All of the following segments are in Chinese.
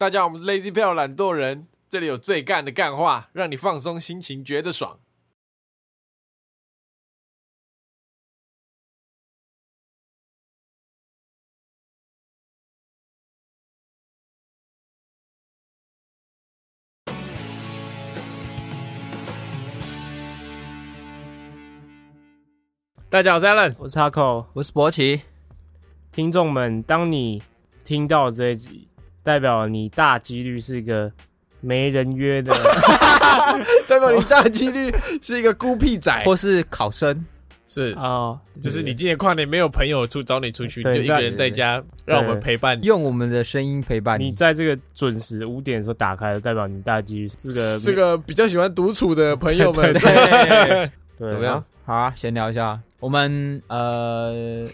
大家好，我们是 Lazy l 懒惰人，这里有最干的干话，让你放松心情，觉得爽。大家好，我是 Alan。我是 Taco，我是博奇，听众们，当你听到这一集，代表你大几率是一个没人约的，代表你大几率是一个孤僻仔，或是考生，是哦，就是你今年跨年没有朋友出找你出去，就一个人在家，让我们陪伴你。用我们的声音陪伴你。你在这个准时五点的时候打开，代表你大几率是个是个比较喜欢独处的朋友们，对 对，对怎么样？好啊，闲聊一下。我们呃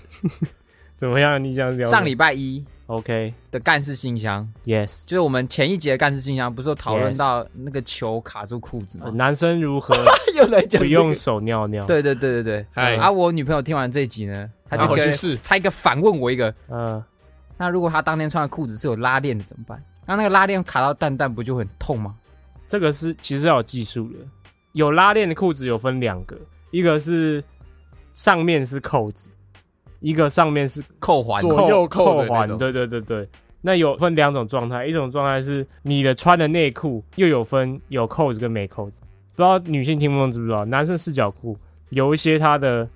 怎么样？你想聊上礼拜一 OK 的干事信箱，Yes，就是我们前一节的干事信箱，不是有讨论到那个球卡住裤子吗？呃男生如何 又来讲不用手尿尿？，对对对对对。嗨啊，我女朋友听完这一集呢，她就跟然后去试她一个反问我一个，嗯，那如果她当天穿的裤子是有拉链的怎么办？那那个拉链卡到蛋蛋不就很痛吗？这个是其实要有技术的。有拉链的裤子有分两个，一个是上面是扣子，一个上面是扣环左右扣环，对对对对。那有分两种状态，一种状态是你的穿的内裤又有分有扣子跟没扣子。不知道女性听不懂知不知道，男生四角裤有一些它的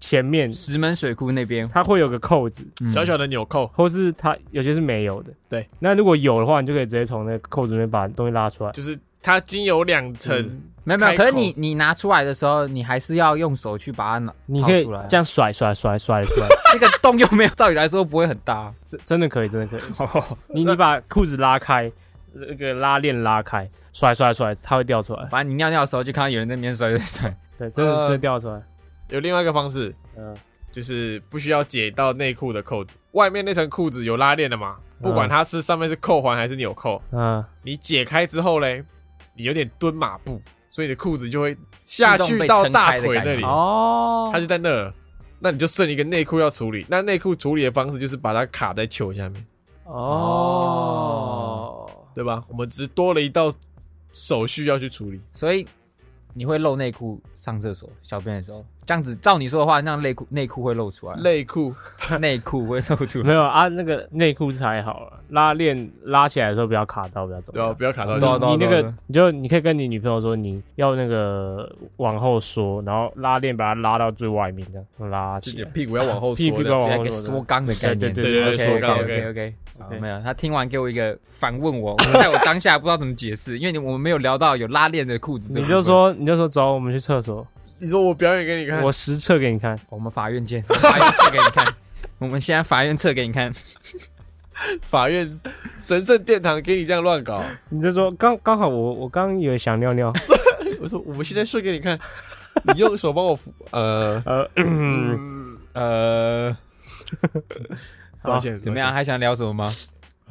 前面石门水库那边它会有个扣子，嗯小小的纽扣，或是它有些是没有的。对，那如果有的话，你就可以直接从那个扣子里面把东西拉出来。就是它经有两层，没有没有，可是你你拿出来的时候，你还是要用手去把它拿你可以这样甩甩甩甩出来，这个洞又没有，照理来说不会很大。真真的可以，真的可以。你你把裤子拉开，那个拉链拉开，甩甩甩，它会掉出来。反正你尿尿的时候就看到有人在那边甩甩甩。对，真的呃真的掉出来。有另外一个方式，嗯，就是不需要解到内裤的扣子，外面那层裤子有拉链的嘛，不管它是上面是扣环还是纽扣，嗯，你解开之后嘞，你有点蹲马步，所以你的裤子就会下去到大腿那里，哦它就在那儿，那你就剩一个内裤要处理。那内裤处理的方式就是把它卡在球下面，哦，对吧？我们只是多了一道手续要去处理。所以你会露内裤上厕所、小便的时候，这样子照你说的话，那样内裤内裤会露出来，内裤 内裤会露出来。没有啊，那个内裤是还好了，拉链拉起来的时候不要卡到，不要走对吧？要。不要卡到你。那个你就你可以跟你女朋友说，你要那个往后缩，然后拉链把它拉到最外面，这样拉起来。屁股要往后 屁股缩的，来个要往后缩缩肛的概念，对对对对 OK 缩肛 OK OK OK。没有，他听完给我一个反问我，在我当下不知道怎么解释，因为你我们没有聊到有拉链的裤子。你就说你就说走，我们去厕所，你说我表演给你看，我实测给你看。我们法院见，法院测给你看。我们现在法院测给你看，法院神圣殿堂给你这样乱搞。你就说刚刚好我我刚以为想尿尿，我说我们现在睡给你看，你用手帮我扶。呃，呃，嗯，呃，抱歉，怎么样？？还想聊什么吗？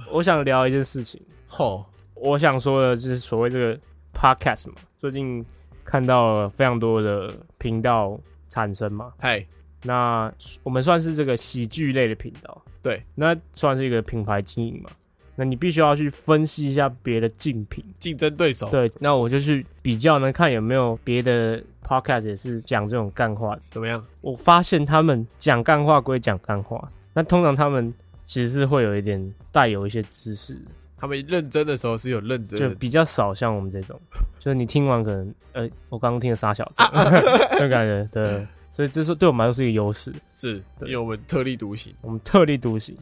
我想聊一件事情，吼，我想说的就是所谓这个 podcast 嘛，最近看到了非常多的频道产生嘛，嗨，那我们算是这个喜剧类的频道，对，那算是一个品牌经营嘛，那你必须要去分析一下别的竞品，竞争对手，对，那我就去比较呢，看有没有别的 podcast 也是讲这种干话。的怎么样？我发现他们讲干话归讲干话，那通常他们其实是会有一点带有一些知识的，他们认真的时候是有认真的，就比较少像我们这种，就是你听完可能，呃，我刚刚听了傻小子，这种感觉，对，所以这是对我们来说是一个优势，是因为我们特立独行。我们特立独行。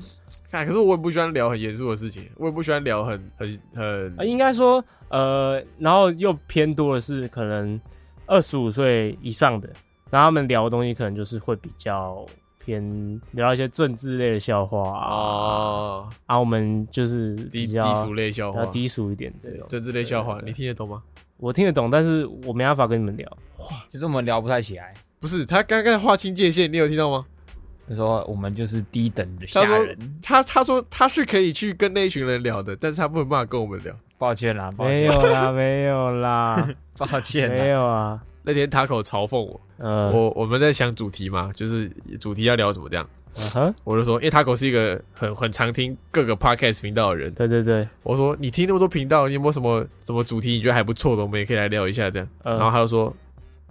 看，可是我也不喜欢聊很严肃的事情，我也不喜欢聊很很很啊，应该说，呃，然后又偏多的是可能二十五岁以上的，然后他们聊的东西可能就是会比较偏聊一些政治类的笑话啊，哦啊，我们就是低低比较俗类笑话，低俗一点这种。政治类笑话，你听得懂吗？我听得懂，但是我没办法跟你们聊。其实我们聊不太起来。不是，他刚刚划清界限，你有听到吗？他说我们就是低等的他说下人，他他说他是可以去跟那一群人聊的，但是他不能办法跟我们聊。抱歉啦，抱歉，没有啦，没有啦，抱歉没。有啊。那天 Taco 嘲讽我，呃，我我们在想主题嘛，就是主题要聊什么这样。嗯哼，我就说，因为 Taco 是一个很很常听各个 podcast 频道的人，对对对，我说你听那么多频道，你有没有什么什么主题你觉得还不错的，我们也可以来聊一下这样。嗯然后他就说，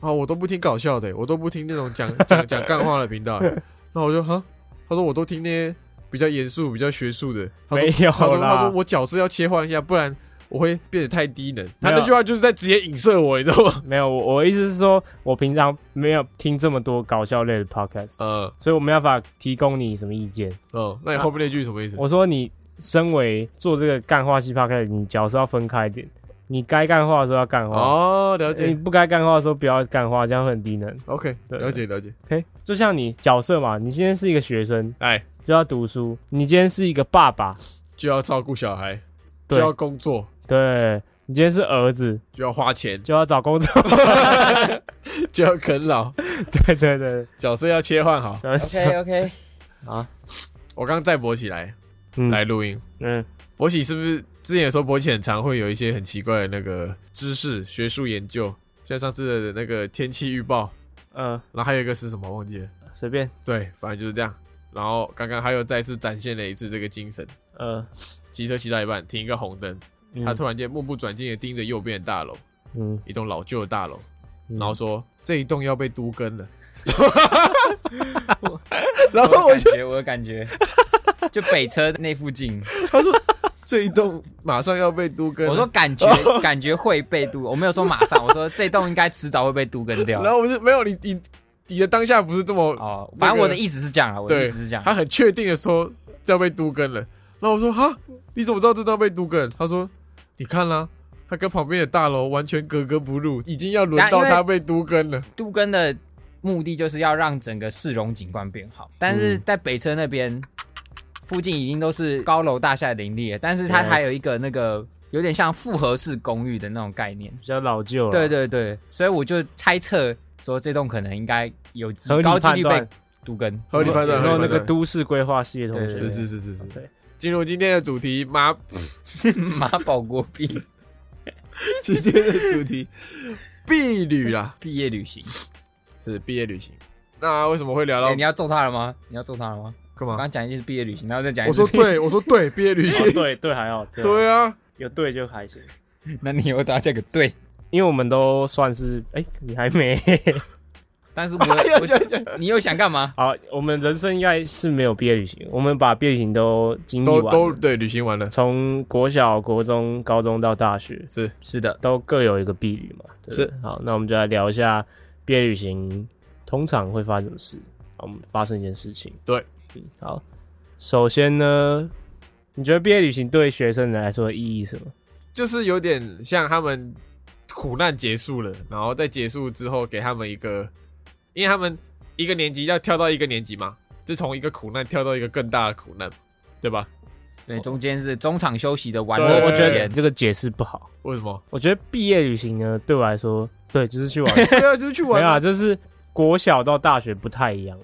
啊，我都不听搞笑的，我都不听那种讲讲讲干话的频道。那我就哈，他说我都听那些比较严肃、比较学术的。他说没有他说他说，我角色要切换一下，不然我会变得太低能。他那句话就是在直接影射我，你知道吗？没有，我我的意思是说，我平常没有听这么多搞笑类的 podcast，嗯所以我没办法提供你什么意见。嗯，那你后面那句什么意思？我说你身为做这个干话系 podcast，你角色要分开一点，你该干话的时候要干话，哦，了解你。不该干话的时候不要干话，这样会很低能。OK，对了解了解。OK，就像你角色嘛，你今天是一个学生，哎，就要读书；你今天是一个爸爸，就要照顾小孩，就要工作，对你今天是儿子，就要花钱，就要找工作。就要啃老，对对对，角色要切换好。OK OK，啊，我刚再博起来嗯。来录音，嗯，博起是不是之前也说博起很常会有一些很奇怪的那个知识、学术研究，像上次的那个天气预报，嗯，然后还有一个是什么忘记了？随便，对，反正就是这样。然后刚刚他又再次展现了一次这个精神。嗯，骑车骑到一半，停一个红灯，嗯他突然间目不转睛的盯着右边的大楼，嗯，一栋老旧的大楼，嗯然后说这一栋要被都更了。然后我就我感觉感觉，就北车那附近，他说这一栋马上要被都更了。我说感觉感觉会被都，我没有说马上，我说这栋应该迟早会被都跟掉。然后我就没有你你你的当下不是这么哦，反正我的意思是这样啊，我的意思是这样。他很确定的说这要被都更了。然后我说哈，你怎么知道这都要被都更？他说你看啦，它跟旁边的大楼完全格格不入，已经要轮到它被都更了。都更的目的就是要让整个市容景观变好，但是嗯在北车那边附近已经都是高楼大厦林立了，但是它还有一个那个有点像复合式公寓的那种概念。比较老旧了。对对对，所以我就猜测说这栋可能应该有高几率被都更。合理判断那个都市规划系的同学？是是是是是。对，进入今天的主题，马马保国币 今天的主题，毕旅啊，毕业旅行，是毕业旅行。那为什么会聊到哎，你要揍他了吗？你要揍他了吗？干嘛？我刚讲一句是毕业旅行，然后再讲一次我说，对，我说对，毕业旅哦行，对对还好，对啊有对就还行。那你有打这个对，因为我们都算是，哎、你还没但是 你又想干嘛？好，我们人生应该是没有毕业旅行，我们把毕业旅行都经历都完了，都对，旅行完了，从国小、国中、高中到大学，是是的，都各有一个毕旅嘛。是，好，那我们就来聊一下毕业旅行通常会发生什么事。好，我们发生一件事情。对嗯，好，首先呢，你觉得毕业旅行对学生来说的意义是什么？就是有点像他们苦难结束了，然后在结束之后给他们一个，因为他们一个年级要跳到一个年级嘛，就从一个苦难跳到一个更大的苦难，对吧？对，中间是中场休息的玩乐我觉得时间。这个解释不好。为什么？我觉得毕业旅行呢，对我来说，对，就是去玩。对啊，就是去玩啊。没有啊，就是国小到大学不太一样。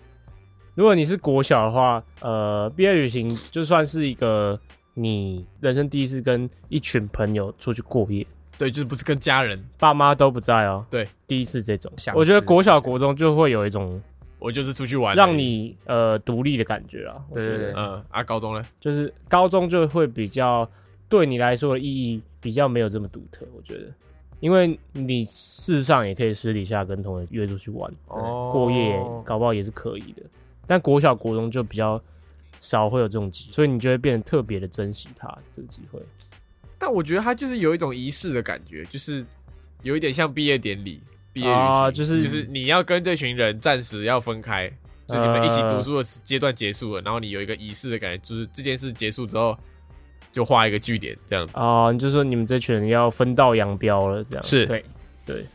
如果你是国小的话，呃，毕业旅行就算是一个你人生第一次跟一群朋友出去过夜，对，就是不是跟家人，爸妈都不在哦。对，第一次这种想，我觉得吃国小国中就会有一种我就是出去玩让你呃独立的感觉啊。对对对嗯啊，高中呢？就是高中就会比较对你来说的意义比较没有这么独特，我觉得，因为你事实上也可以私底下跟同学约出去玩。哦过夜，搞不好也是可以的。但国小、国中就比较少会有这种机会，所以你就会变得特别的珍惜它这个机会。但我觉得它就是有一种仪式的感觉，就是有一点像毕业典礼、毕业旅行，啊就是就是你要跟这群人暂时要分开，就你们一起读书的阶段结束了，然后你有一个仪式的感觉，就是这件事结束之后就画一个句点，这样子。啊、你就说你们这群人要分道扬镳了，这样是对，对。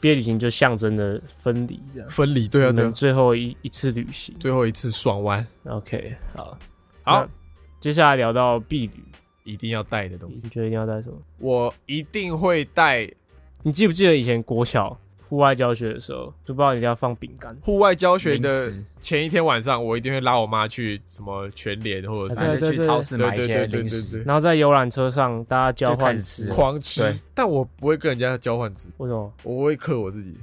毕业旅行就象征的分离，这样。分离，对啊，对啊，最后一一次旅行。最后一次爽完，OK，好，好，接下来聊到毕旅，一定要带的东西，你觉得一定要带什么？我一定会带。你记不记得以前国小户外教学的时候，就不知道一定要放饼干？户外教学的前一天晚上，我一定会拉我妈去什么全联或者是去超市买一对对些零对对对对。食，然后在游览车上大家交换吃，狂吃，但我不会跟人家交换吃，为什么？我会克我自己。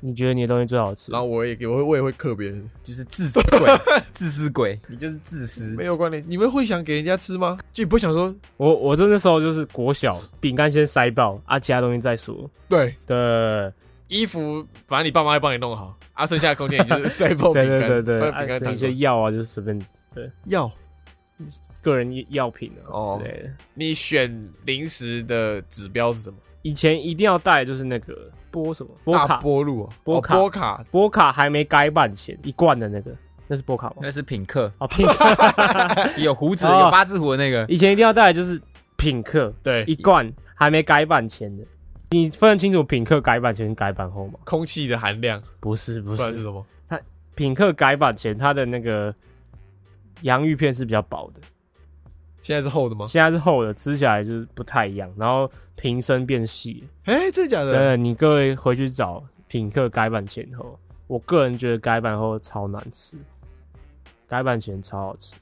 你觉得你的东西最好吃然？后我也给我会我也会克别人，就是自私鬼，自私鬼，你就是自私没。有关联。你们会想给人家吃吗？就你不会想说，我我真的时候就是国小饼干先塞爆啊，其他东西再说。对，对衣服反正你爸妈会帮你弄好，啊，剩下的空间你就是塞爆 饼对干，对对对，啊放饼干糖一些药啊，就是随便对药。个人药品啊哦之类的。你选零食的指标是什么？以前一定要带就是那个波什么？波大卡，波路啊，波卡。哦波卡，波卡还没改版前一罐的那个，那是波卡吗？那是品客，哦，品客。有胡子、哦。有八字胡的那个。以前一定要带的就是品客对，一罐还没改版前的，你分得清楚品客改版前跟改版后吗？空气的含量，不是不是，不然是什么？品客改版前它的那个洋芋片是比较薄的，现在是厚的吗？现在是厚的，吃起来就是不太一样，然后瓶身变细了。哎，真的假的？真的，你各位回去找品客改版前后，我个人觉得改版后超难吃，改版前超好吃。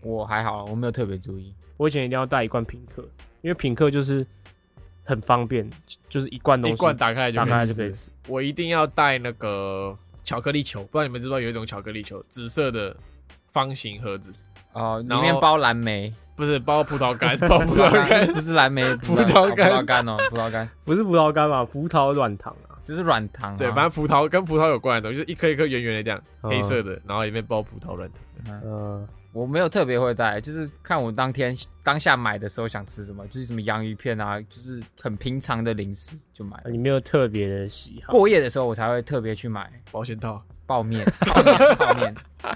我还好，我没有特别注意。我以前一定要带一罐品客，因为品客就是很方便，就就是一罐东西一罐打开来就就可以吃。我一定要带那个巧克力球，不知道你们知不知道有一种巧克力球，紫色的方形盒子，哦，里面包蓝莓，不是包葡萄干，包葡萄干，不是蓝莓，葡萄干葡萄干哦，葡萄干不是葡萄干嘛，葡萄软糖啊。就是软糖啊。对，反正葡萄跟葡萄有关的东西，就是一颗一颗圆圆的这样，嗯黑色的，然后里面包葡萄软糖。嗯，我没有特别会带，就是看我当天当下买的时候想吃什么，就是什么洋芋片啊，就是很平常的零食就买。你没有特别的喜好。过夜的时候我才会特别去买保险套，泡面，泡面，泡面。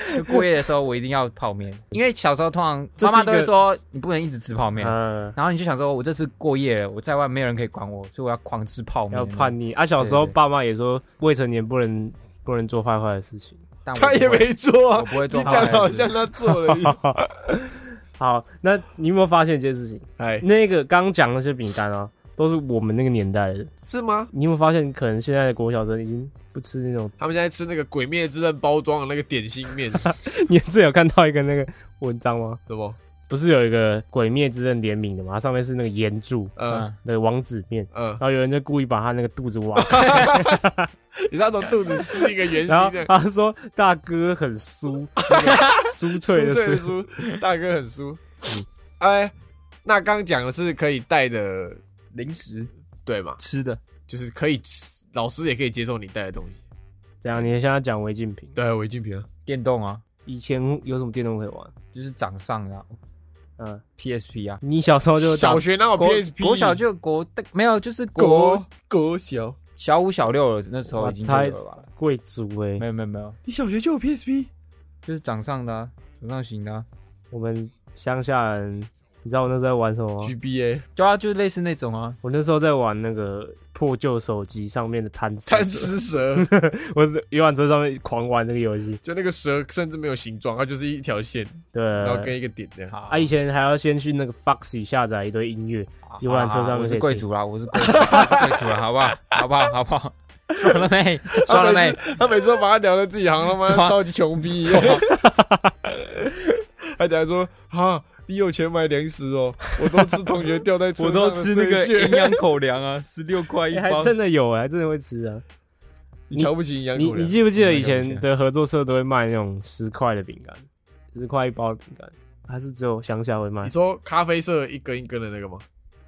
就过夜的时候我一定要泡面，因为小时候通常妈妈都会说你不能一直吃泡面，嗯，然后你就想说我这次过夜了，我在外没有人可以管我，所以我要狂吃泡面。要叛逆啊！小时候爸妈也说未成年不能不能做坏坏的事情。但我，他也没做啊，我不会做你讲坏坏的好像他做了一样。好，那你有没有发现一件事情？哎，那个刚刚讲那些饼干啊，都是我们那个年代的。是吗？你有没有发现，可能现在的国小生已经不吃那种？他们现在吃那个《鬼灭之刃》包装的那个点心面，你之前有看到一个那个文章吗？什么？不是有一个《鬼灭之刃》联名的吗？它上面是那个岩柱嗯那个王子面，嗯然，后有人就故意把他那个肚子挖开，你知道从肚子撕一个圆形的，他说大哥很酥，那个酥脆的酥，大哥很酥。哎，那刚讲的是可以带的，零食。对嘛？吃的，就是可以吃，老师也可以接受你带的东西。这样？你现在讲违禁品，对，违禁品啊，电动啊，以前有什么电动可以玩？就是掌上的啊。嗯，PSP 啊，你小时候就小学那有国 PSP？国小就国没有，就是国国国小，小五小六了，那时候已经就有了吧？贵族哎、没有没有没有，你小学就有 PSP？就是掌上的啊，掌上型的啊，我们乡下人，你知道我那时候在玩什么吗？GBA 对啊，就是类似那种啊，我那时候在玩那个破旧手机上面的贪吃贪蛇，吃蛇，我在游览车上面狂玩那个游戏。就那个蛇甚至没有形状，它就是一条线，对，然后跟一个点这样。好啊，以前还要先去那个 Foxy 下载一堆音乐，游览车上面我是贵族啦，我是贵族，啦，好不好？好不好？好不好？算了没？算了没？他每次都把他聊的自己好像他妈对啊超级穷逼一样，他等下说哈，你有钱买零食哦，我都吃同学掉在 车我都吃那个营养口粮啊，十六块一欸还包。真的有哎、还真的会吃啊。你瞧不起营养你口粮你记不记得以前的合作社都会卖那种十块的饼干，十块一包的饼干，还是只有乡下会卖你，说咖啡色一根一根的那个吗？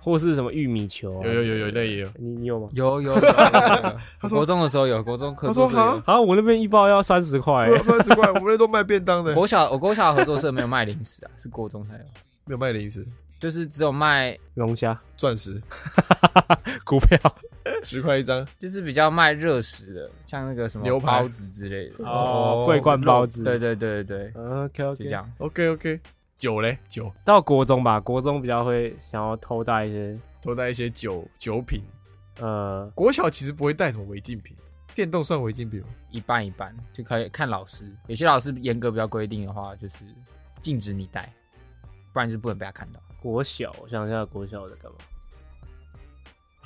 或是什么玉米球、啊？有有有有，那也有。你你有吗？有有有有有，他说国中的时候有，国中合他说作社有。好像我那边一包要三十块三十块，我们那都卖便当的，国小我国小合作社没有卖零食啊，是国中才有，没有卖零食，就是只有卖，龙虾钻石 股票十块一张，就是比较卖热食的，像那个什么牛排包子之类的。哦，桂冠包子，对对对对对，，OK 就 OK，这样。OK OK，酒嘞酒，到国中吧，国中比较会想要偷带一些，偷带一些酒酒品。呃，国小其实不会带什么违禁品，电动算违禁品吗？一半一半，就可以看老师。有些老师严格比较规定的话，就是禁止你带，不然就不能被他看到。国小，我想一下国小在干嘛，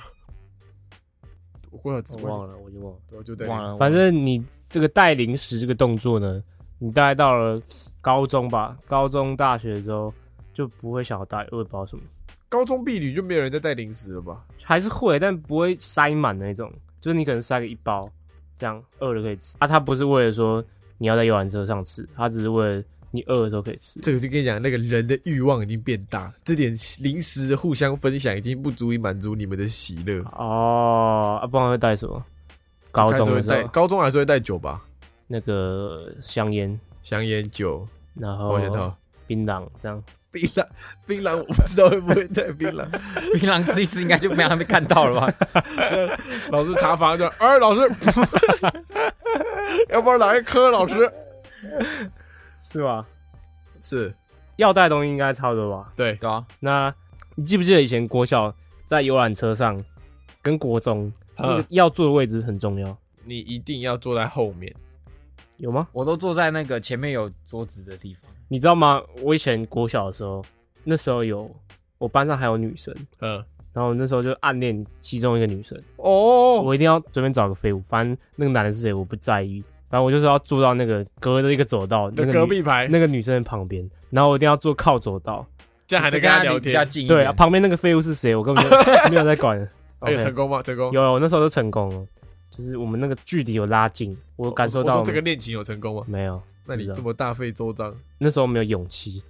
我国小我忘了，我就忘了。我就带忘了，反正你这个带零食这个动作呢，你大概到了高中吧，高中、大学之后就不会想要带，我也不知道什么，高中婢女就没有人在带零食了吧？还是会，但不会塞满那种。就是你可能塞个一包，这样饿了可以吃啊。他不是为了说你要在游览车上吃，他只是为了你饿的时候可以吃。这个就跟你讲，那个人的欲望已经变大，这点零食的互相分享已经不足以满足你们的喜乐。哦，啊，不然会带什么？高中会带，高中还是会带酒吧，那个香烟，香烟、酒、然后保险套、槟榔这样。槟榔。槟榔我不知道会不会带 槟榔。槟榔吃一次，应该就没让被看到了吧？老师查房就，哎，老师，要不然来一颗？老师是吧？是要带的东西应该差不多吧？对，对啊，那你记不记得以前国小在游览车上跟国中那个嗯，要坐的位置很重要，你一定要坐在后面。有吗？我都坐在那个前面有桌子的地方。你知道吗？我以前国小的时候，那时候有我班上还有女生，嗯，然后那时候就暗恋其中一个女生，哦，我一定要随便找个废物，反正那个男的是谁我不在意，反正我就是要坐到那个隔着一个走道，那个隔壁排，那个女生的旁边，然后我一定要坐靠走道。这样还能跟她聊比较天。近对啊，旁边那个废物是谁？我根本就没有在管。哎，有成功吗？成功。有，我那时候都成功了，就是我们那个距离有拉近，我感受到我说这个恋情有成功吗？没有，那你这么大费周章，那时候没有勇气，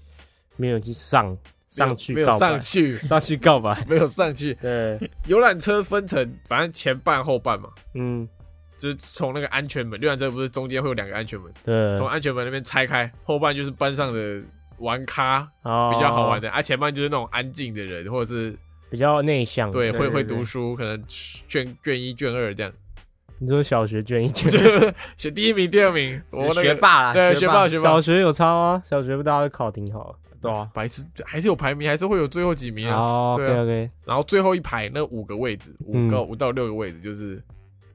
没有勇气上上去没有上，去，上去告白。没有上去。对，游览车分成，反正前半后半嘛，嗯，就是从那个安全门，游览车不是中间会有两个安全门，对，从安全门那边拆开，后半就是班上的玩咖哦。比较好玩的，啊，前半就是那种安静的人，或者是比较内向。对会会读书，可能卷卷一卷二这样，你说小学卷一卷，选第一名、第二名，我那个学霸啦，对学霸学霸，小学有差吗？小学不大家都考挺好。对啊，白痴还是有排名，还是会有最后几名啊。对啊 OK，然后最后一排那五个位置，五个嗯五到六个位置就是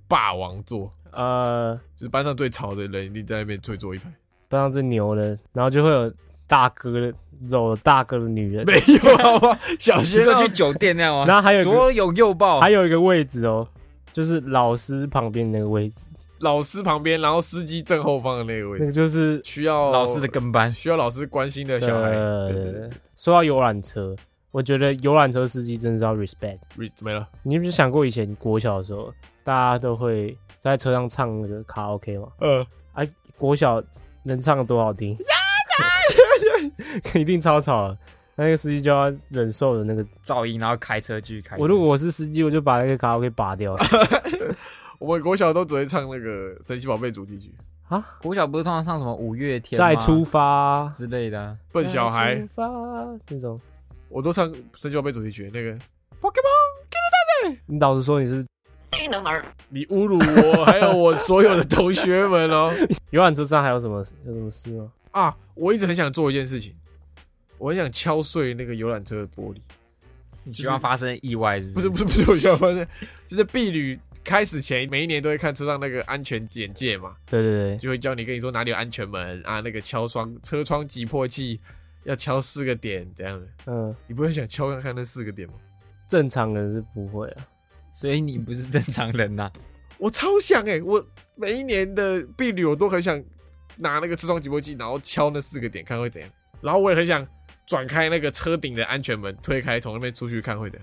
霸王座，呃，就是班上最吵的人一定在那边最坐一排。班上最牛的，然后就会有大哥的搂大哥的女人，没有好吧？小你学那种说去酒店那样啊？然后还有左拥右抱，还有一个位置哦，就是老师旁边那个位置，老师旁边，然后司机正后方的那个位置，那个就是需要老师的跟班。需要老师关心的小孩。呃对对对说到游览车，我觉得游览车司机真的是要 respect。对，没了。你有没有想过以前国小的时候，大家都会在车上唱那个卡拉 OK 吗？呃，国小能唱得多好听，一 定超吵的。那个司机就要忍受的那个，噪音，然后开车继续开车。我如果我是司机，我就把那个卡拉 OK 拔掉 我们国小都只会唱那个《神奇宝贝》主题曲，啊！国小不是通常唱什么五月天再出发，之类的啊，笨小孩再出，发那种。我都唱《神奇宝贝》主题曲。那个 Pokemon，你老实说，你是低能儿你侮辱我，还有我所有的同学们哦。游览车上还有什么有什么事吗？啊，我一直很想做一件事情，我很想敲碎那个游览车的玻璃。你希望发生意外是不是不是不是，我希望发生，就是婢旅开始前每一年都会看车上那个安全简介嘛，对对对，就会教你跟你说哪里有安全门啊，那个敲窗车窗击破器要敲四个点这样的。嗯，你不会想敲看看那四个点吗？正常人是不会啊。所以你不是正常人呐、我超想哎、我每一年的婢旅我都很想拿那个车窗击破器，然后敲那四个点看会怎样。然后我也很想转开那个车顶的安全门，推开从那边出去看会的。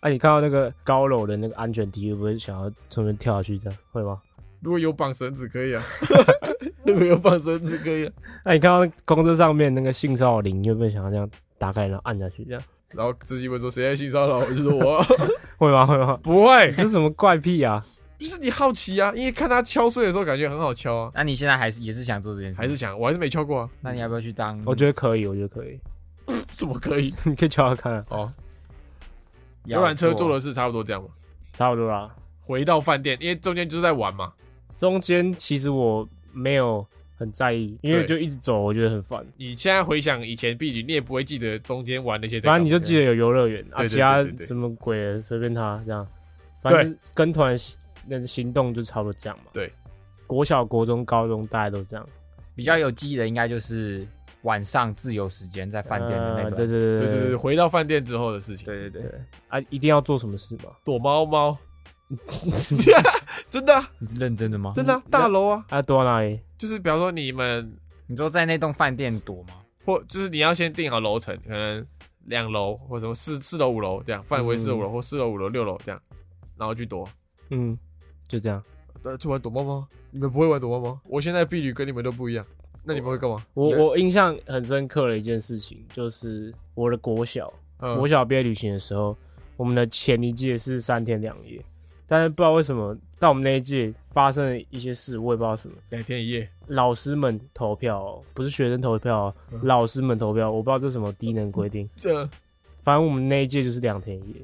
哎。啊，你看到那个高楼的那个安全梯，会不会想要从那边跳下去？这样会吗？如果有绑绳子可以啊，如果有绑绳子可以啊。那、你看到公车上面那个性骚扰铃，你会不会想要这样打开然后按下去？这样然后司机问说谁在性骚扰我，就说我会吗？会吗？不会，这是什么怪癖啊？就是你好奇啊，因为看他敲碎的时候感觉很好敲啊，那你现在还是也是想做这件事？还是想我还是没敲过啊，那你要不要去当？我觉得可以，我觉得可以，怎么可以？你可以敲敲看、啊，哦，要游览车做的事差不多这样嘛。差不多啦。回到饭店，因为中间就是在玩嘛，中间其实我没有很在意，因为对就一直走，我觉得很烦。你现在回想以前婢女，你也不会记得中间玩那些在干嘛。反正你就记得有游乐园啊，对对其他对对对什么鬼的随便他这样，反正就是跟团的行动就差不多这样嘛。对，国小、国中、高中大家都这样。比较有记忆的，应该就是晚上自由时间在饭店的那呃个。对对对对对对，回到饭店之后的事情，对对对，啊，一定要做什么事吗？躲猫猫，真的啊你是认真的吗？真的啊大楼啊，啊，躲到哪里？就是比方说你们你说在那栋饭店躲吗？或就是你要先定好楼层，可能两楼或什么四四楼五楼这样，范围四五楼或四楼五楼六楼这样，然后去躲。嗯，就这样。呃，去玩躲猫猫？你们不会玩躲猫猫？我现在婢女跟你们都不一样，那你们会干嘛？我我印象很深刻的一件事情，就是我的国小，嗯国小毕业旅行的时候，我们的前一届是三天两夜，但是不知道为什么到我们那一届发生了一些事，我也不知道什么。两天一夜，老师们投票、哦，不是学生投票、哦，嗯老师们投票，我不知道这是什么低能规定。这反正我们那一届就是两天一夜，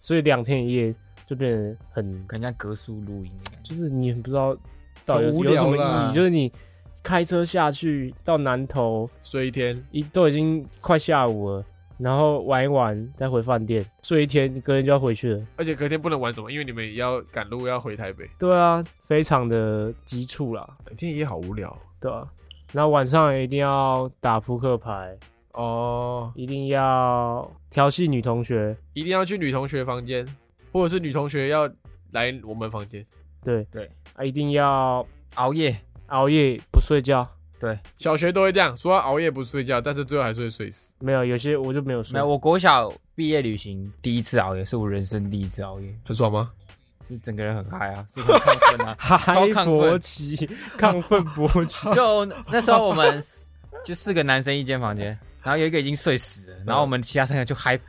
所以两天一夜就变得很，感觉像格数录音的感觉。就是你不知道到底有很无有什么意义，就是你开车下去到南头，睡一天，一都已经快下午了，然后玩一玩再回饭店睡一天，隔天就要回去了。而且隔天不能玩什么，因为你们也要赶路要回台北。对啊，非常的急促啦，两天也好无聊对啊。然后晚上也一定要打扑克牌，哦，一定要调戏女同学，一定要去女同学房间，或者是女同学要来我们房间。对对啊，一定要熬夜，熬夜不睡觉。对，小学都会这样，说要熬夜不睡觉，但是最后还是会睡死。没有，有些我就没有睡。没有，我国小毕业旅行第一次熬夜，是我人生第一次熬夜，很爽吗？就整个人很嗨啊，就很亢奋啊。嗨超亢勃奋起，亢奋勃起。就那时候我们就四个男生一间房间，然后有一个已经睡死了，然后我们其他三个就嗨，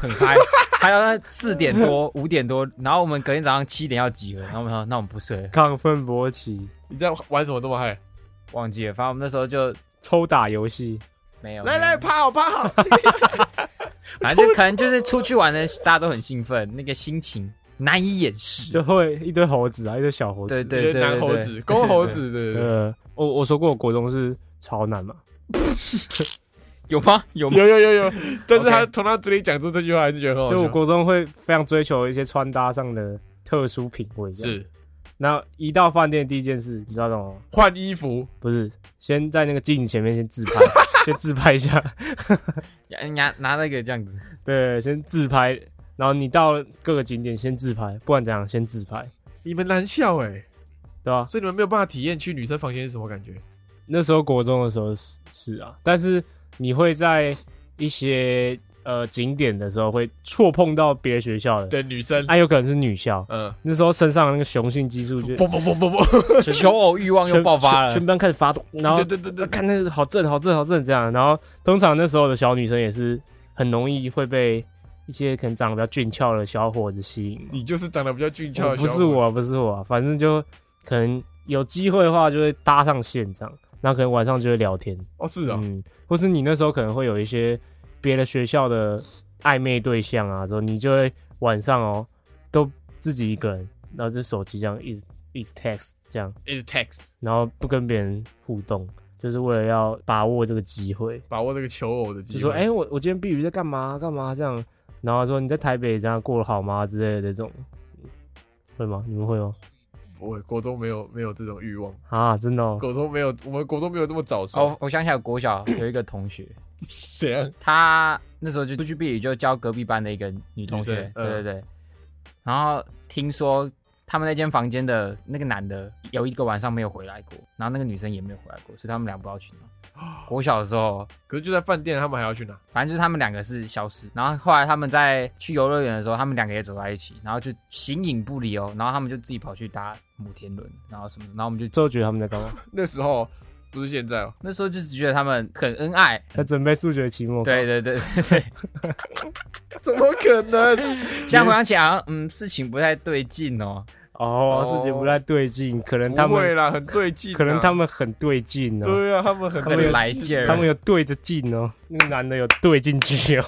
很嗨，嗨到四点多 五点多，然后我们隔天早上七点要集合，然后我们说那我们不睡了，亢奋勃起，你在玩什么这么嗨？忘记了，反正我们那时候就抽打游戏，没有来来，趴好趴好！反正可能就是出去玩的，大家都很兴奋，那个心情难以掩饰。就会一堆猴子啊，一堆小猴子。对对对男猴子、公猴子，对对 我我说过我国中是潮男嘛，有吗？有吗？有有有有，但是他从他嘴里讲出这句话，还是觉得很好笑。就我国中会非常追求一些穿搭上的特殊品味。，是那一到饭店第一件事，你知道什么吗？换衣服，不是，先在那个镜子前面先自拍，先自拍一下，拿拿那个这样子，对，先自拍。然后你到各个景点先自拍，不管怎样先自拍，你们难笑哎，对吧？所以你们没有办法体验去女生房间是什么感觉。那时候国中的时候是是啊，但是你会在一些呃景点的时候会错碰到别的学校的，对，女生，啊，有可能是女校，嗯，那时候身上的那个雄性激素就啵啵啵啵啵，求偶欲望又爆发了。全全。班开始发动，然后对对对对，看那个好正好正好正这样，然后通常那时候的小女生也是很容易会被一些可能长得比较俊俏的小伙子吸引。你就是长得比较俊俏不是，我，不是我，反正就可能有机会的话就会搭上线这样，然后可能晚上就会聊天，哦是啊，嗯，或是你那时候可能会有一些别的学校的暧昧对象啊，之后你就会晚上哦都自己一个人，然后就手机这样一直一直 text 这样，一直 text，然后不跟别人互动，就是为了要把握这个机会，把握这个求偶的机会。就说哎、我我今天避雨在干嘛干嘛这样，然后说你在台北这样过得好吗之类的这种，会吗？你们会吗？我国中没有没有这种欲望，啊，真的、哦，国中没有，我们国中没有这么早熟。哦，我想起来，国小有一个同学，谁啊？他那时候就出去避雨，就教隔壁班的一个女同学对对对。然后听说他们那间房间的那个男的有一个晚上没有回来过，然后那个女生也没有回来过，所以他们俩不知道去哪。国小的时候，可是就在饭店，他们还要去哪？反正就是他们两个是消失，然后后来他们在去游乐园的时候，他们两个也走在一起，然后就形影不离哦，然后他们就自己跑去搭摩天轮，然后什么，然后我们就之后觉得他们在干嘛？那时候不是现在哦，那时候就只觉得他们很恩爱，在准备数学期末考。对对对对对，怎么可能？现在回想起来，好像嗯，事情不太对劲哦。哦，哦事情不太对劲，可能他们不会啦，很对劲啊。可能他们很对劲哦，对啊，他们很他们对来劲儿他们有对着劲哦，那个男的有对进去哦。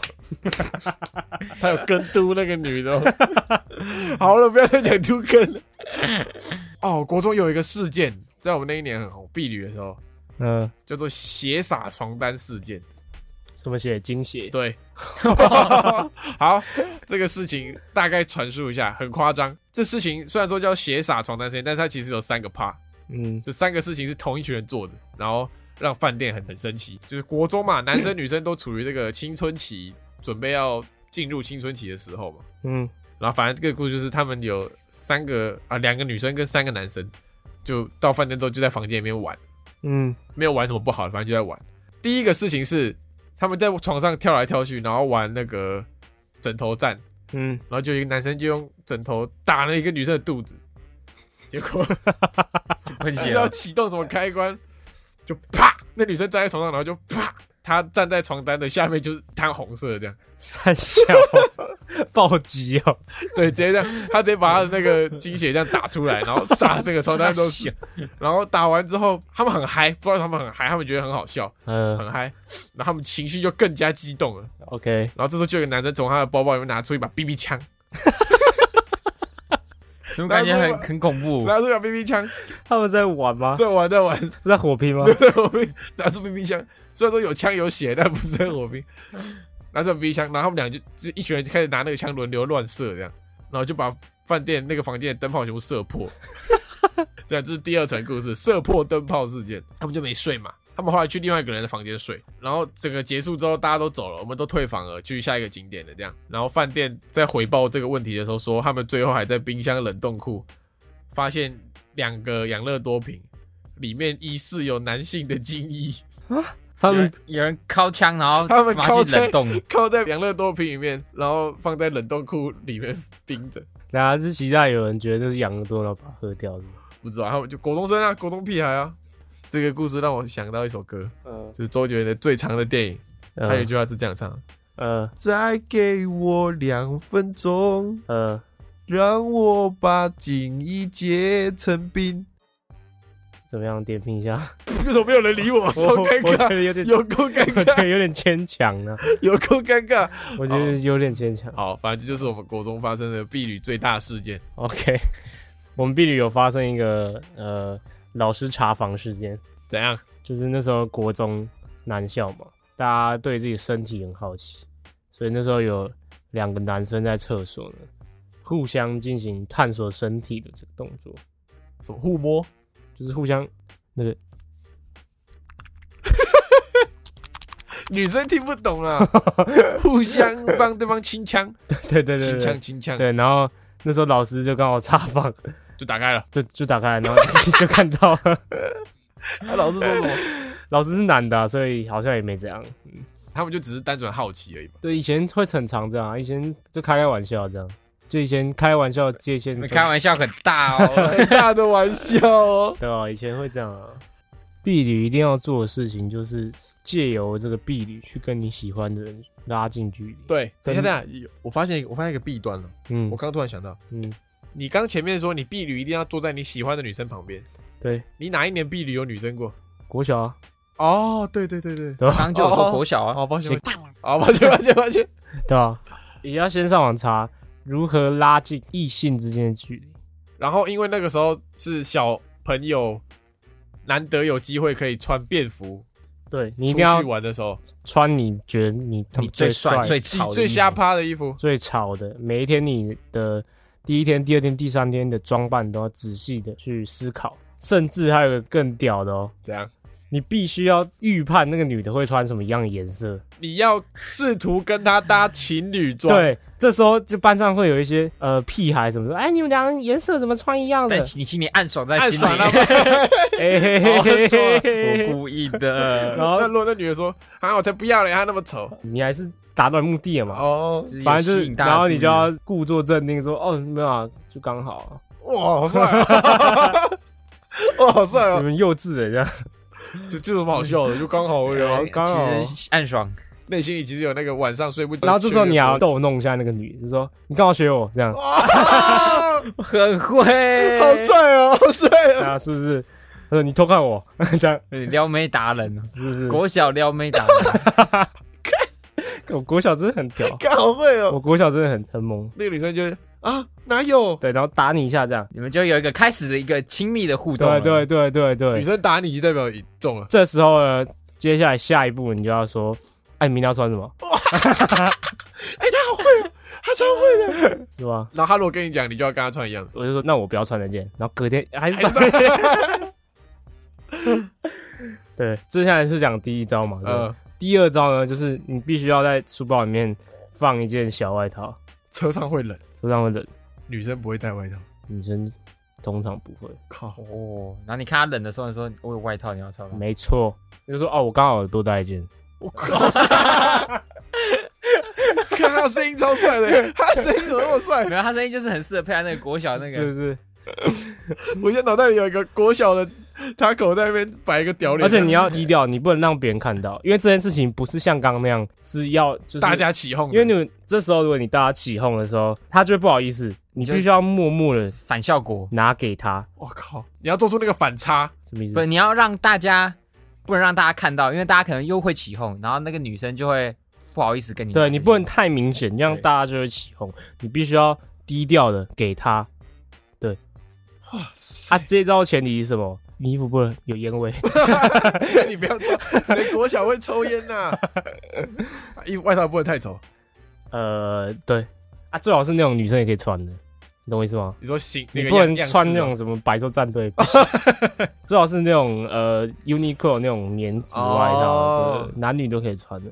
他有跟嘟那个女的哦。好了，不要再讲嘟跟了。哦，国中有一个事件，在我们那一年很红，避旅的时候，嗯，叫做血洒床单事件。什么血精血？对，好，这个事情大概传述一下，很夸张。这事情虽然说叫血洒床单事件，但是它其实有三个 part，嗯，这三个事情是同一群人做的，然后让饭店很很生气。就是国中嘛，男生女生都处于这个青春期，准备要进入青春期的时候嘛。嗯然后反正这个故事就是他们有三个啊，两个女生跟三个男生，就到饭店之后就在房间里面玩，嗯没有玩什么不好的，反正就在玩。第一个事情是他们在床上跳来跳去，然后玩那个枕头战，嗯，然后就一个男生就用枕头打了一个女生的肚子，结果 喷不知道，启动什么开关，就啪，那女生站在床上，然后就啪，她站在床单的下面就是摊红色的这样，三小暴击哦，对，直接这样，他直接把他的那个精血这样打出来，然后杀这个床单都是，然后打完之后，他们很嗨，不知道他们很嗨，他们觉得很好笑，嗯。很嗨，然后他们情绪就更加激动了，，OK，然后这时候就有个男生从他的包包里面拿出一把 BB 枪，怎么感觉很很恐怖？拿出一把 BB 枪，他们在玩吗？在玩在玩，在火拼吗？在火拼，拿出 BB 枪，虽然说有枪有血，但不是在火拼，拿出 BB 枪，然后他们俩就就一群人就开始拿那个枪轮流乱射，这样，然后就把饭店那个房间的灯泡全部射破。这样，这是第二层故事，射破灯泡事件。他们就没睡嘛，他们后来去另外一个人的房间睡，然后整个结束之后，大家都走了，我们都退房了，去下一个景点了，这样。然后饭店在回报这个问题的时候说，他们最后还在冰箱冷冻库发现两个养乐多瓶，里面疑似有男性的精液。他们有人靠枪，然后他们拿靠冷冻，靠在养乐多瓶里面，然后放在冷冻库里面冰着。然后是期待有人觉得那是养乐多，然后把它喝掉是吗？不知道，他们就果冻生啊，果冻屁孩啊。这个故事让我想到一首歌，嗯就是周杰伦的最长的电影，他有一句话是这样唱：呃再给我两分钟，呃，让我把精液结成冰。怎么样？点评一下，为什么没有人理我？超我尴尬，我觉得有点，有够尴我觉尬，得有点牵强呢。有够尴尬。我觉得有点牵强。好，反正这就是我们国中发生的婢女最大事件。OK，我们婢女有发生一个呃老师查房事件，怎样？就是那时候国中男校嘛，大家对自己身体很好奇，所以那时候有两个男生在厕所呢，互相进行探索身体的这个动作，什么互摸？就是互相那个 女生听不懂啊，互相帮对方清枪，对对对清对。枪清枪，对，然后那时候老师就刚好查房，就打开了。就就打开来，然后 就看到了他老师说什么？老师是男的啊、所以好像也没这样。他们就只是单纯好奇而已吧。对，以前会很常这样啊，以前就开开玩笑这样，就以前开玩笑界限你开玩笑很大哦。很大的玩笑哦。对啊，以前会这样啊。婢女一定要做的事情就是借由这个婢女去跟你喜欢的人拉近距离。，对，等跟一下，等一下，我发现我发现一个弊端了。嗯我刚突然想到，嗯，你刚前面说你婢女一定要坐在你喜欢的女生旁边，对，你哪一年婢女有女生过？国小啊，哦，对对对对，对吧？刚刚就有说国小啊，哦，抱歉，抱歉哦，抱歉，抱歉，抱歉。对吧？也要先上网查如何拉近异性之间的距离。然后因为那个时候是小朋友，难得有机会可以穿便服对你一出定要去玩的时候，穿你觉得你他妈你最帅、最最潮的衣服最瞎趴的衣服。最潮的，每一天你的第一天、第二天、第三天的装扮都要仔细的去思考，甚至还有个更屌的哦，怎样？你必须要预判那个女的会穿什么样的颜色。你要试图跟她搭情侣装，，对，这时候就班上会有一些呃屁孩什么的，哎，你们两个颜色怎么穿一样的但？你心里暗爽在心里，暗爽 了我故意的。然后那如果那女的说：“啊，我才不要嘞，她那么丑。你还是达到目的了”嘛。哦，反正就是，然后你就要故作镇定说，哦，没有啊，就刚好啊，哇，好帅啊！哇，好帅哦！你们幼稚的这样。这这有什么好笑的？就刚好而已啊。刚好其实暗爽，内心里其实有那个晚上睡不着，然后这时候你要逗弄一下那个女的，就说你刚好学我这样哇，很会，好帅哦，好帅哦！啊？是不是？他说你偷看我这样，撩妹达人，是不是？国小撩妹达人，我国小真的很屌，干好会哦！我国小真的很很猛。那个女生就啊，哪有？对，然后打你一下这样。你们就有一个开始的一个亲密的互动了。对对对对女对，生打你就代表你中了。这时候呢，接下来下一步你就要说，哎，你明天要穿什么？哎，他好会哦，他超会的。是吧？然后他如果跟你讲，你就要跟他穿一样的。我就说那我不要穿那件，然后隔天还是穿。对，接下来是讲第一招嘛。对呃，第二招呢，就是你必须要在书包里面放一件小外套，车上会冷，车上会冷，女生不会带外套。女生通常不会。靠，哦，然后你看他冷的时候，你说我有外套，你要穿吗？没错，就说哦，我刚好有多带一件。我靠！看他声音超帅的，他声音怎么那么帅？没有，他声音就是很适合配他那个国小那个，是不是？我现在脑袋里有一个国小的他口袋那边摆一个屌脸，而且你要低调，你不能让别人看到，因为这件事情不是像刚刚那样是要就是大，家起哄，因为你这时候如果你大家起哄的时候，他就会不好意思，你必须要默默的反效果，拿给他，我靠，你要做出那个反差，什么意思不，？你要让大家不能让大家看到，因为大家可能又会起哄，然后那个女生就会不好意思跟你。对你不能太明显，这样大家就会起哄，你必须要低调的给他。哇塞啊，这一招前提是什么？你衣服不能有烟味。你不要抽，谁国小会抽烟呐？衣服外套不能太丑。呃，对啊，最好是那种女生也可以穿的，你懂我意思吗？你说行，你不能穿那种什么百兽战队，最好是那种呃 Uniqlo 那种棉质外套，男女都可以穿的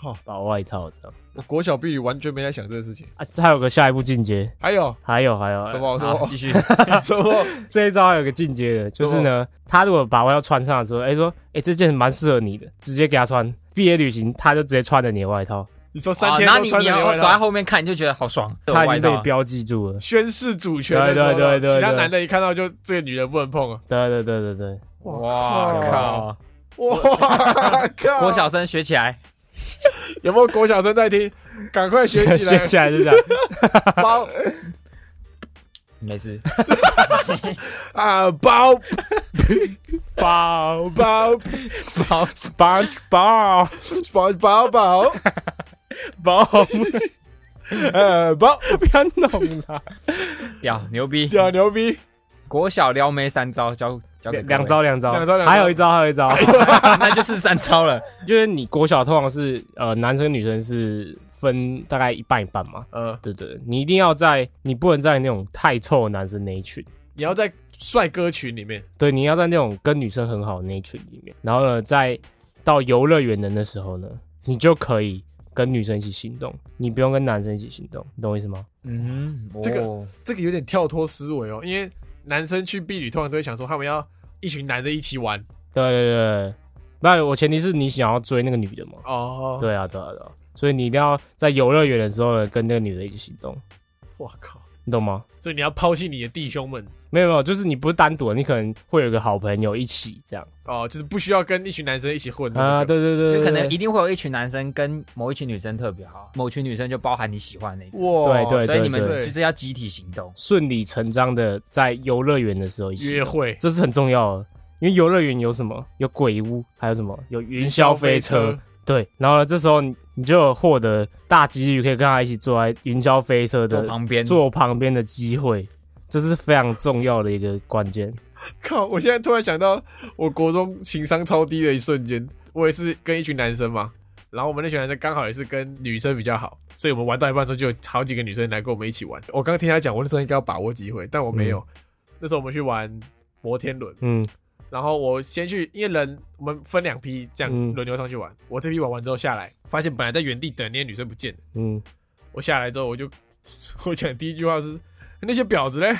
靠，薄外套这样。我国小毕业完全没在想这个事情。啊，这还有个下一步进阶，还有还有还有什？么什么好继续。什么？这一招还有个进阶的，就是呢，他如果把外套穿上的时候，哎、说，哎、这件蛮适合你的，直接给他穿。毕业旅行，他就直接穿着你的外套，你说三哦天都然后你你穿着走在套，后面看，你就觉得好爽。他已经被标记住了。宣誓主权的时候，对对对对对其他男的一看到就这个女人不能碰啊！对对对对对，哇靠！哇靠！国小生学起来，有没有国小生在听？赶快学起来 学！起来就这样。包。没事，啊，包包包包 SpongeBob 包包包，包，呃，包不要弄了。屌牛逼！屌牛逼！国小撩妹三招教教给各位。两，招两招，两招两招。还有一招还有一招，那就是三招了。就是你国小通常是呃男生女生是分大概一半一半嘛，呃，对对，对。你一定要在你不能在那种太臭的男生那一群，你要在帅哥群里面，对，你要在那种跟女生很好的那一群里面，然后呢，在到游乐园的那时候呢，你就可以跟女生一起行动，你不用跟男生一起行动，你懂我意思吗？嗯，这个哦。这个有点跳脱思维哦，因为男生去避旅通常都会想说他们要一群男的一起玩。对对对。对，那我前提是你想要追那个女的嘛，哦。对啊对啊对啊，所以你一定要在游乐园的时候呢，跟那个女的一起行动，我靠！你懂吗？所以你要抛弃你的弟兄们没有没有，就是你不是单独的，你可能会有一个好朋友一起这样哦，就是不需要跟一群男生一起混啊，对对对，就可能一定会有一群男生跟某一群女生特别好，某群女生就包含你喜欢的那个，哇，对对所以你们对就是要集体行动。顺理成章的在游乐园的时候一起约会这是很重要的，因为游乐园有什么？有鬼屋，还有什么？有云霄飞车。，对，然后呢，这时候你你就有获得大几率可以跟他一起坐在云霄飞车的旁边，坐旁边的机会，这是非常重要的一个关键。靠！我现在突然想到，我国中情商超低的一瞬间，我也是跟一群男生嘛，然后我们那群男生刚好也是跟女生比较好，所以我们玩到一半的时候就有好几个女生来跟我们一起玩。我刚刚听他讲，我那时候应该要把握机会，但我没有。那时候我们去玩摩天轮，嗯，然后我先去，因为人我们分两批这样嗯轮流上去玩。我这批玩完之后下来，发现本来在原地等那些女生不见了。嗯，我下来之后，我就 我讲第一句话是那些婊子嘞，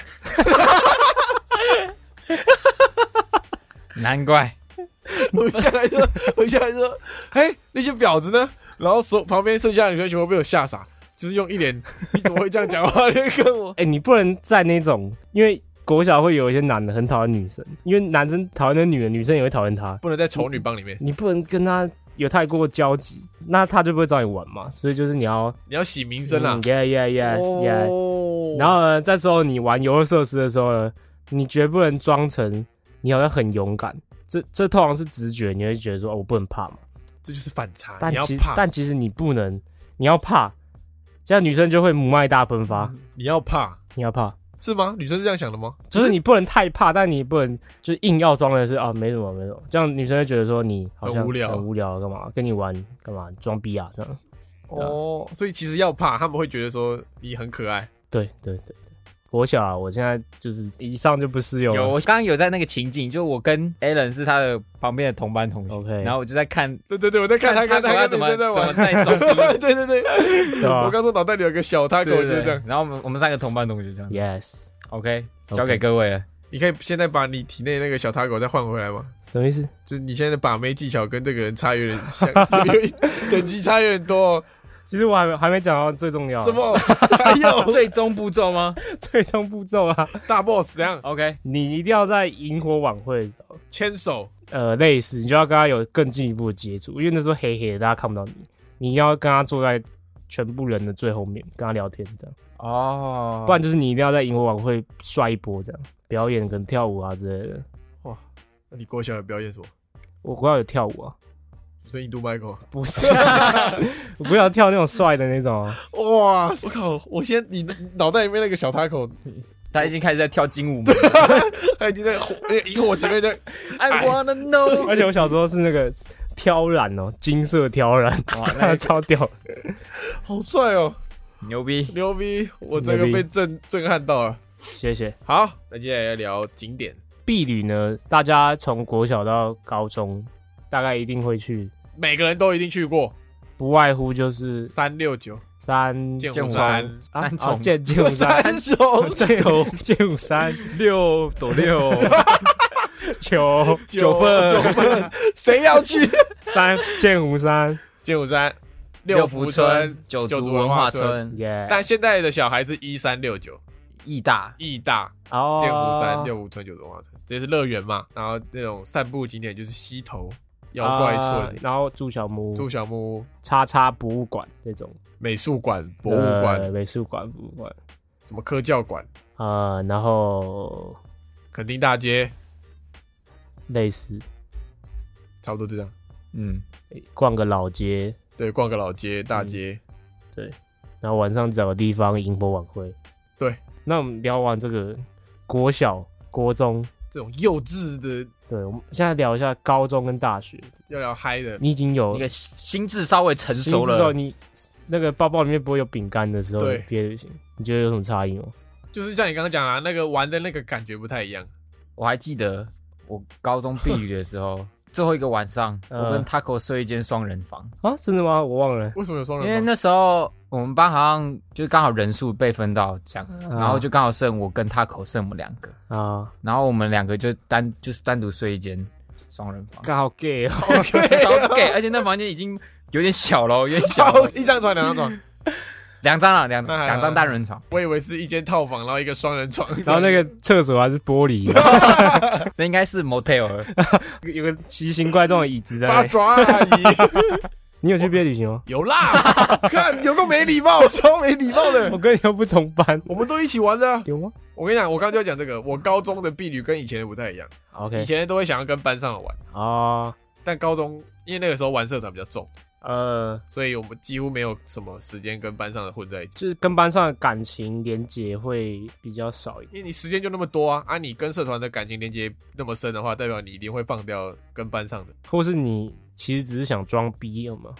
难怪 我下来说，我下来说，哎，那些婊子呢？然后所旁边剩下的女生全部被我吓傻，就是用一脸你怎么会这样讲话的跟我。哎、你不能在那种，因为国小会有一些男的很讨厌女生，因为男生讨厌那女的，女生也会讨厌他，不能在丑女帮里面，你不能跟他有太过交集，那他就不会找你玩嘛。所以就是你要你要洗名声啊嗯。，yeah yeah yeah yeah。哦然后呢，这时候你玩游乐设施的时候呢，你绝不能装成你好像很勇敢，这这通常是直觉，你会觉得说、哦、我不能怕嘛。这就是反差，但其实你要怕，但其实你不能，你要怕，这样女生就会母爱大喷发。你要怕你要怕，是吗？女生是这样想的吗？就是你不能太怕，但你不能就是硬要装的是啊没什么没什么，这样女生会觉得说你好像很无聊很无聊干嘛？跟你玩干嘛？装逼啊这样。哦，所以其实要怕，他们会觉得说你很可爱。对对对对，国小啊，我现在就是以上就不适用了。有，我刚刚有在那个情景，就我跟 Alan 是他的旁边的同班同学 OK 然后我就在看对对对，我在看他他跟他怎么怎么在玩。在装逼，对对对，我刚说脑袋里有个小他狗，就是这样。然后我们我们三个同班同学这样 Yes，，OK，OK 交给各位了。你可以现在把你体内那个小他狗再换回来吗？什么意思？就是你现在的把妹技巧跟这个人差有点像，等级差有点多哦。其实我还没还没讲到最重要。什么？还有？最终步骤吗？最终步骤啊，大 boss 这样？OK，你一定要在萤火晚会牵手，呃，类似，你就要跟他有更进一步的接触，因为那时候黑黑的，大家看不到你，你要跟他坐在全部人的最后面，跟他聊天这样，哦。不然就是你一定要在萤火晚会帅一波这样，表演跟跳舞啊之类的。哇那你国小有表演什么？我国小有跳舞啊，所以印度 Michael。不是，我不要跳那种帅的那种啊。哇！我靠！我先你脑袋里面那个小 taco，他已经开始在跳精舞门。他已经在火那个萤火前面在 I wanna know，而且我小时候是那个挑染哦，金色挑染，哇，那超屌。好帅哦，牛逼！牛逼！我这个被震震撼到了。谢谢。好，那接下来要聊景点。避旅呢，大家从国小到高中，大概一定会去，每个人都一定去过。不外乎就是三六九。三剑剑湖湖山山、啊三重。哦剑剑湖山、重。剑剑湖山六斗六。九。九。份九份，谁要去？三剑湖山，剑湖山、六福福村、九九族族文化村？耶！但现在的小孩是一三六九，义大、义大、哦。剑湖山、六福村、九族文化村，这是乐园嘛。然后那种散步景点就是溪头、妖怪啊村、然后住小木屋、住小木屋、叉叉博物馆这种。美术馆、博物呃馆、美术馆、博物馆。什么科教馆、啊，然后垦丁大街，类似。差不多这样。嗯，逛个老街，对，逛个老街、大街，对。然后晚上找个地方萤火晚会。对，那我们聊完这个国小、国中，这种幼稚的对，我们现在聊一下高中跟大学。要聊嗨的，你已经有一个心智稍微成熟了，之后你那个包包里面不会有饼干的时候，对毕业旅行，你觉得有什么差异吗？就是像你刚刚讲啊，那个玩的那个感觉不太一样。我还记得我高中毕业的时候，最后一个晚上，嗯我跟 Taco 睡一间双人房，啊，真的吗？我忘了。为什么有双人房？因为那时候我们班好像就刚好人数被分到这样子，嗯然后就刚好剩我跟 Taco 剩我们两个，啊，然后我们两个就单就是单独睡一间双人房，刚好 gay 哦。超 gay，而且那房间已经有点小了，有点小了，一张床两张床，两张了，两两张单人床，我以为是一间套房，然后一个双人床，然后那个厕所还是玻璃，那应该是 motel，有个奇形怪状的椅子在那里。八爪阿姨。你有去毕业旅行吗？有啦，看有个没礼貌，超没礼貌的。我。跟你又不同班，我们都一起玩的啊、有吗？我跟你讲，我刚刚就要讲这个，我高中的婢旅跟以前的不太一样，？OK，以前的都会想要跟班上的玩，啊，但高中因为那个时候玩社团比较重，呃，所以我们几乎没有什么时间跟班上的混在一起，就是跟班上的感情连结会比较少一点。因为你时间就那么多啊，啊，你跟社团的感情连接那么深的话，代表你一定会放掉跟班上的。或是你其实只是想装逼，有吗？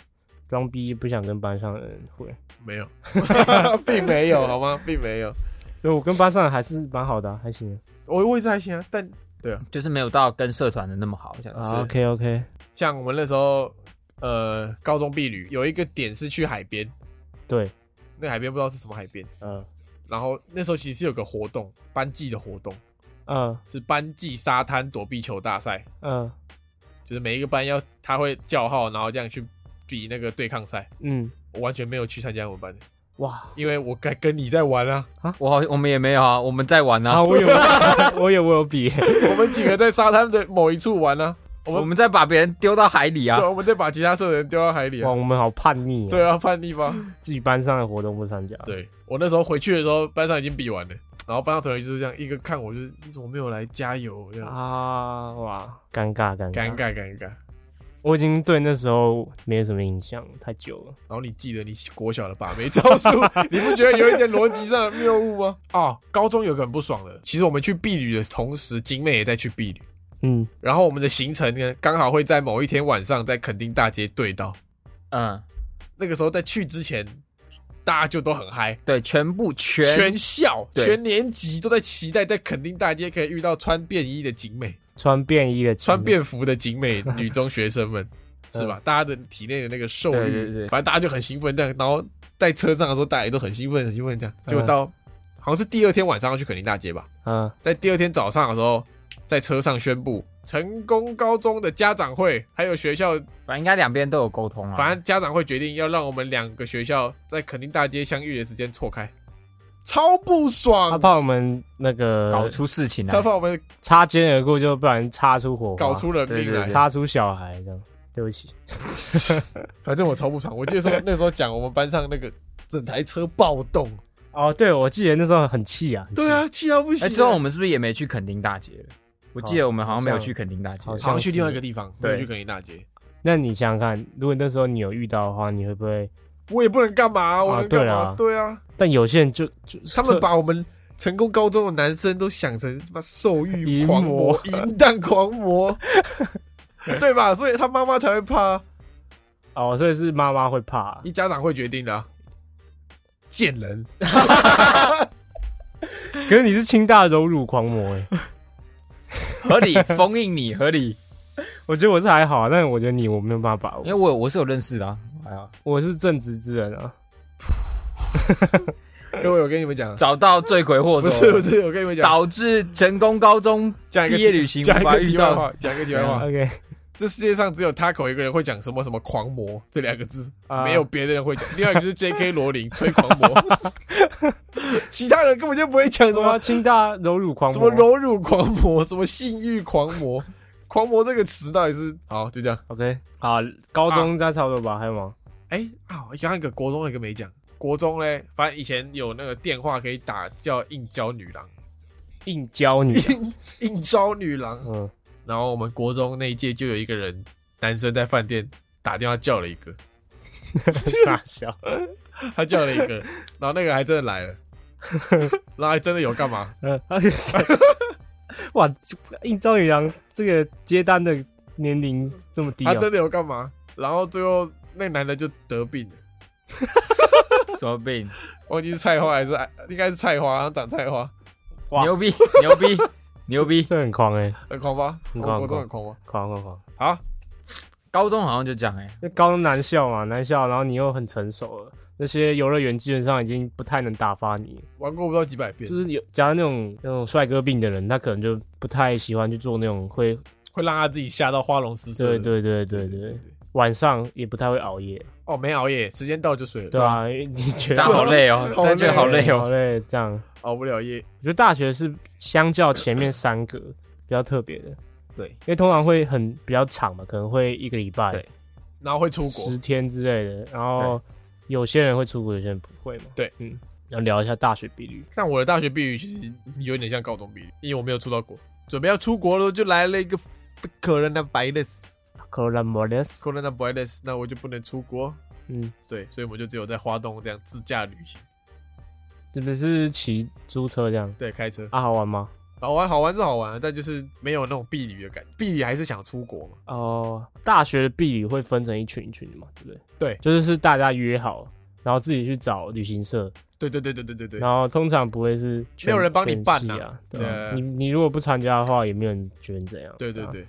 装逼不想跟班上的人混。没有，并没有，好吗？并没有。因为我跟班上的还是蛮好的、啊，还行啊。我我也是还行啊，但对啊就是没有到跟社团的那么好，这样子。啊 OK OK，像我们那时候，呃，高中毕旅有一个点是去海边，对，那个海边不知道是什么海边，嗯。然后那时候其实有个活动，班级的活动。嗯。是班级沙滩躲避球大赛，嗯。就是每一个班要他会叫号，然后这样去比那个对抗赛。嗯，我完全没有去参加我们班的，哇！因为我该跟你在玩啊，我好，我们也没有啊，我们在玩啊，啊，我有，我有，我有比，我们几个在沙滩的某一处玩啊，我们在把别人丢到海里啊对，。我们再把其他社的人丢到海里哇，啊。我们好叛逆啊！对啊，叛逆吧。自己班上的活动不参加。，对我那时候回去的时候，班上已经比完了，然后班上同学就是这样，一个看我就是你怎么没有来加油这样，啊，哇，尴尬尴尬尴尬。尴尬。我已经对那时候没什么印象，太久了。然后你记得你国小的把妹招数，你不觉得有一点逻辑上的谬误吗？哦，高中有个很不爽的，其实我们去避旅的同时，景美也在去避旅，嗯，然后我们的行程呢，刚好会在某一天晚上在垦丁大街对到。嗯，那个时候在去之前，大家就都很嗨，对，全部全全校对全年级都在期待在垦丁大街可以遇到穿便衣的景美。穿便衣的，穿便服的景美女中学生们，是吧？大家的体内的那个兽欲，对对对反正大家就很兴奋这样。然后在车上的时候，大家也都很兴奋，很兴奋这样。嗯结果到好像是第二天晚上要去垦丁大街吧，嗯在第二天早上的时候，在车上宣布成功高中的家长会，还有学校，反正应该两边都有沟通啊。反正家长会决定要让我们两个学校在垦丁大街相遇的时间错开，超不爽他。怕我们那个搞出事情来他，怕我们擦肩而过，就不然擦出火花，搞出人命来擦出小孩这样。对不起，反正我超不爽。我记得说那时候讲我们班上那个整台车暴动，哦，对，我记得那时候很气啊，很气对，啊，气到不行哎，啊。之后我们是不是也没去垦丁大街了？我记得我们好像没有去垦丁大街好。像好像去另外一个地方，对没有去垦丁大街。那你想想看，如果那时候你有遇到的话，你会不会？我也不能干嘛，我能干嘛对啊？对啊，但有些人就就 他们把我们成功高中的男生都想成什么兽欲淫狂魔 魔、淫荡狂魔，对吧？所以他妈妈才会怕，哦，所以是妈妈会怕，一家长会决定的啊。贱人，可是你是清大柔乳狂魔哎，合理 封印你合理，我觉得我是还好啊，但是我觉得你我没有办法把握，因为我我是有认识的啊。哎呀，我是正直之人啊。各位，我跟你们讲，找到罪魁祸首，不是不是，我跟你们讲，导致成功高中讲一个毕业旅行讲一无法遇到。个题外话，讲一个题外话，OK，这世界上只有 Taco 一个人会讲什么什么狂魔这两个字，啊没有别的人会讲。另外一个就是 J.K. 罗琳 吹狂魔，其他人根本就不会讲什么清大柔乳狂魔什魔？么柔乳狂魔，什么性欲狂魔。狂魔这个词到底是好？就这样。OK 好，高中再差不多吧，还有吗？哎、啊，我刚刚一个国中有一个没讲。国中嘞，反正以前有那个电话可以打，叫应招女郎，硬教你，应应招女郎。嗯，然后我们国中那一届就有一个人，男生在饭店打电话叫了一个，傻笑。他叫了一个，然后那个还真的来了，然后还真的有干嘛？嗯，哇，应招女郎这个接单的年龄这么低啊？他真的有干嘛？然后最后那男的就得病了，什么病？忘记是菜花还是哎应该是菜花，然后长菜花，哇牛逼牛逼牛逼！这很狂哎，很狂吧？很狂我国中很狂吗？狂狂狂！好，高中好像就这样哎，那高中男校嘛，男校，然后你又很成熟了，那些游乐园基本上已经不太能打发你，玩过不知道几百遍就，是有假如那种那种帅哥病的人，他可能就不太喜欢去做那种会，会让他自己吓到花容失色。对对对对对，晚上也不太会熬夜，哦，没熬夜，时间到就睡了，对啊，因为你觉得好累哦，好但觉得好累哦好哦。累，这样。熬不了夜。我觉得大学是相较前面三个比较特别的，对，因为通常会很比较长嘛，可能会一个礼拜对、然后会出国十，天之类的，然后有些人会出国，有些人不会嘛。对，嗯，要聊一下大学比率。但我的大学毕业其实有点像高中毕业，因为我没有出到国，准备要出国了，就来了一个 coronavirus。Coronavirus，coronavirus，那我就不能出国，嗯，对，所以我们就只有在花东这样自驾旅行，这不是骑租车这样。对，开车，啊？好玩吗？好玩好玩是好玩，但就是没有那种避旅的感觉，避旅还是想出国嘛，哦，大学的避旅会分成一群一群的嘛，对不对？对，就是是大家约好，然后自己去找旅行社，对对对对对对。对，然后通常不会是全没有人帮你办呐全系啊，对你你如果不参加的话，也没有人觉得你怎样。啊对对对，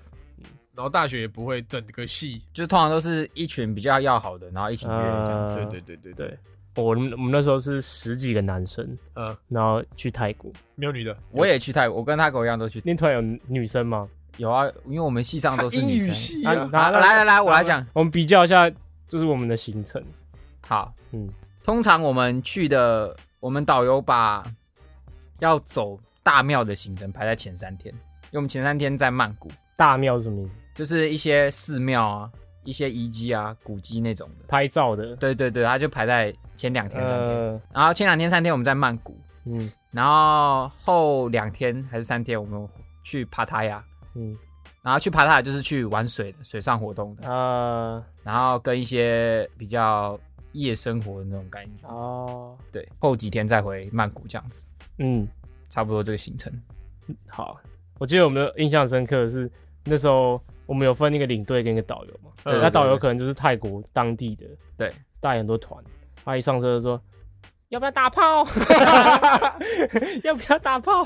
然后大学也不会整个系，就通常都是一群比较要好的，然后一起约这样子。呃对对对对对，我们我们那时候是十几个男生，嗯，然后去泰国。没有女的，我也去泰国，我跟他狗一样都去。那团有女生吗？有啊，因为我们系上都是英语女生。啊系啊，来来来，我来讲。我们比较一下，就是我们的行程。好，嗯嗯，通常我们去的，我们导游把要走大庙的行程排在前三天，因为我们前三天在曼谷，大庙是什么意思？就是一些寺庙啊、一些遗迹啊、古迹那种的。拍照的。对对对，它就排在前两天、三天，呃，然后前两天、三天我们在曼谷，嗯然后后两天还是三天我们去帕塔亚，嗯然后去帕塔亚就是去玩水的、水上活动的，啊然后跟一些比较夜生活的那种感觉。哦，对，后几天再回曼谷这样子，嗯，差不多这个行程。好。我记得我们的印象深刻的是那时候我们有分一个领队跟一个导游嘛，嗯那导游可能就是泰国当地的，对，带很多团，他一上车就说。要不要打炮？要不要打炮？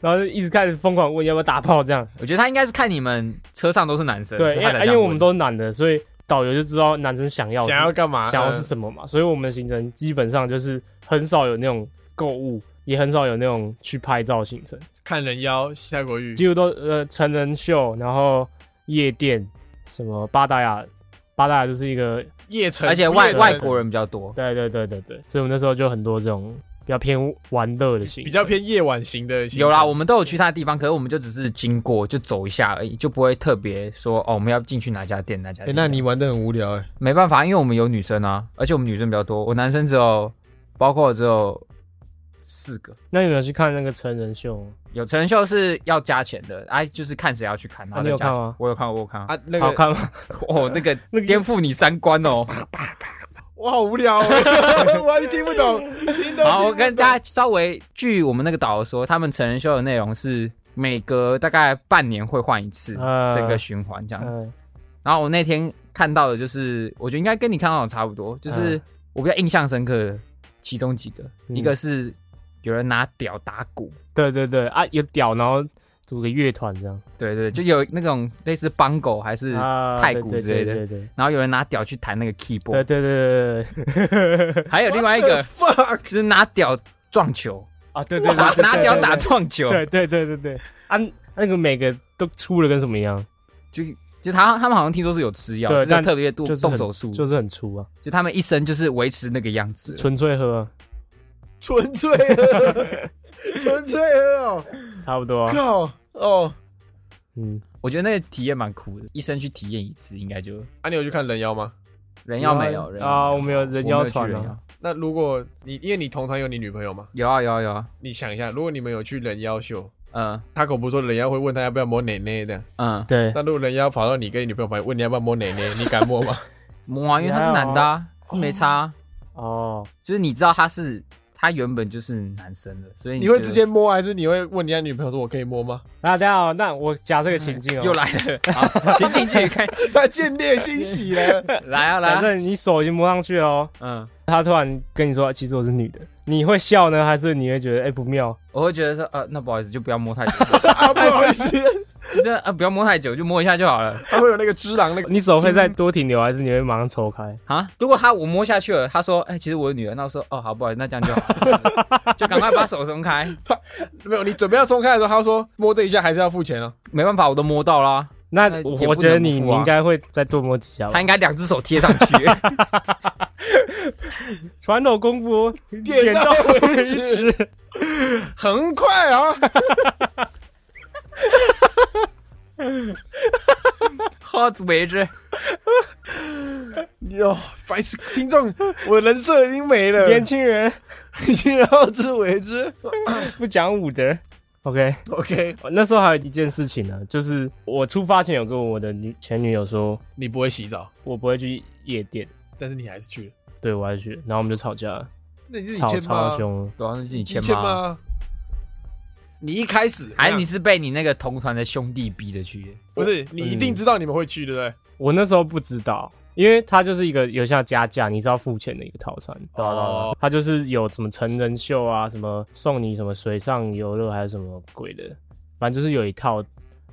然后就一直开始疯狂问要不要打炮，这样。我觉得他应该是看你们车上都是男生，对，因为因为我们都是男的，所以导游就知道男生想要想要干嘛？想要嗯是什么嘛，所以我们的行程基本上就是很少有那种购物，也很少有那种去拍照行程，看人妖、西泰国浴，几乎都呃成人秀，然后夜店，什么八达雅，八达雅就是一个，夜城，而且外外国人比较多。对对对对对，所以我们那时候就很多这种比较偏玩乐的型，比较偏夜晚型的行程。有啦，我们都有去他的地方，可是我们就只是经过，就走一下而已，就不会特别说哦，我们要进去哪家店哪家。那你玩的很无聊哎、没办法，因为我们有女生啊，而且我们女生比较多，我男生只有，包括只有四个。那你有没有去看那个成人秀？有成人秀是要加钱的，哎，就是看谁要去看。你有看吗我有看，我有看。啊，那个好看吗？哦，那个 那个颠覆你三观哦。我好无聊、哦，我还是听不懂。听懂好，我跟大家家稍微据我们那个导游说，他们成人秀的内容是每隔大概半年会换一次，呃整个循环这样子。嗯然后我那天看到的就是，我觉得应该跟你看到的差不多，就是嗯我比较印象深刻的其中几个，嗯一个是有人拿屌打鼓，对对对啊，有屌，然后组个乐团这样，对对，就有那种类似邦狗还是，啊，太鼓之类的对对对。然后有人拿屌去弹那个对 keyboard，对对对对对。还有另外一个 fuck，就是拿屌撞球，啊，对对对，拿拿屌打，撞球，对对对对对。啊，那个每个都粗的跟什么一样，就就他他们好像听说是有吃药，就是对但特别动就是动手术，就是很粗啊，就他们一生就是维持那个样子。纯粹喝啊，纯粹喝，纯粹喝哦，差不多。啊，靠哦。嗯，我觉得那个体验蛮酷的，一生去体验一次，应该就。啊，你有去看人妖吗？人妖没有人妖啊我们有人妖去船啊人妖。那如果你因为你同团有你女朋友吗，有啊有啊有啊，你想一下，如果你们有去人妖秀，嗯。他可不是说人妖会问他要不要摸奶奶的，嗯，对，那如果人妖跑到你跟你女朋友旁边问你要不要摸奶奶，你敢摸吗？摸啊，因为他是男的啊，没差啊，哦，就是你知道他是他原本就是男生的，所以你会直接摸还是你会问你家女朋友说我可以摸吗？那大家好，那我假这个情境哦，又来了，好，请进去看，他见猎欣喜了，来啊来啊，反正你手已经摸上去了哦，嗯，他突然跟你说，其实我是女的，你会笑呢，还是你会觉得哎、不妙？我会觉得说呃，那不好意思，就不要摸太久，啊，不好意思，就是呃不要摸太久，就摸一下就好了他会有那个只狼那个，你手会再多停留，还是你会马上抽开？啊。如果他我摸下去了，他说哎，其实我是女儿，那我说哦好不好意思，那这样就好，就赶快把手松开。没有，你准备要松开的时候，他说摸这一下还是要付钱哦。没办法，我都摸到啦，那我我觉得你你应该会再多摸几下他。应该两只手贴上去。传统功夫点到到为止，很快啊！好自为之。哟，白痴听众，我人设已经没了，年轻人已经好自为之。不讲武德。OK，OK，那时候还有一件事情呢，就是我出发前有跟我的女前女友说，你不会洗澡，我不会去夜店，但是你还是去了，对我还是去，然后我们就吵架了，那你是你吵欠吗？超凶。对啊，那是你你签吗？你一开始还你是被你那个同团的兄弟逼着去的？不是你一定知道你们会去，对不对？我那时候不知道，因为它就是一个有像加价，你是要付钱的一个套餐。对啊对啊对啊它就是有什么成人秀啊，什么送你什么水上游乐，还是什么鬼的，反正就是有一套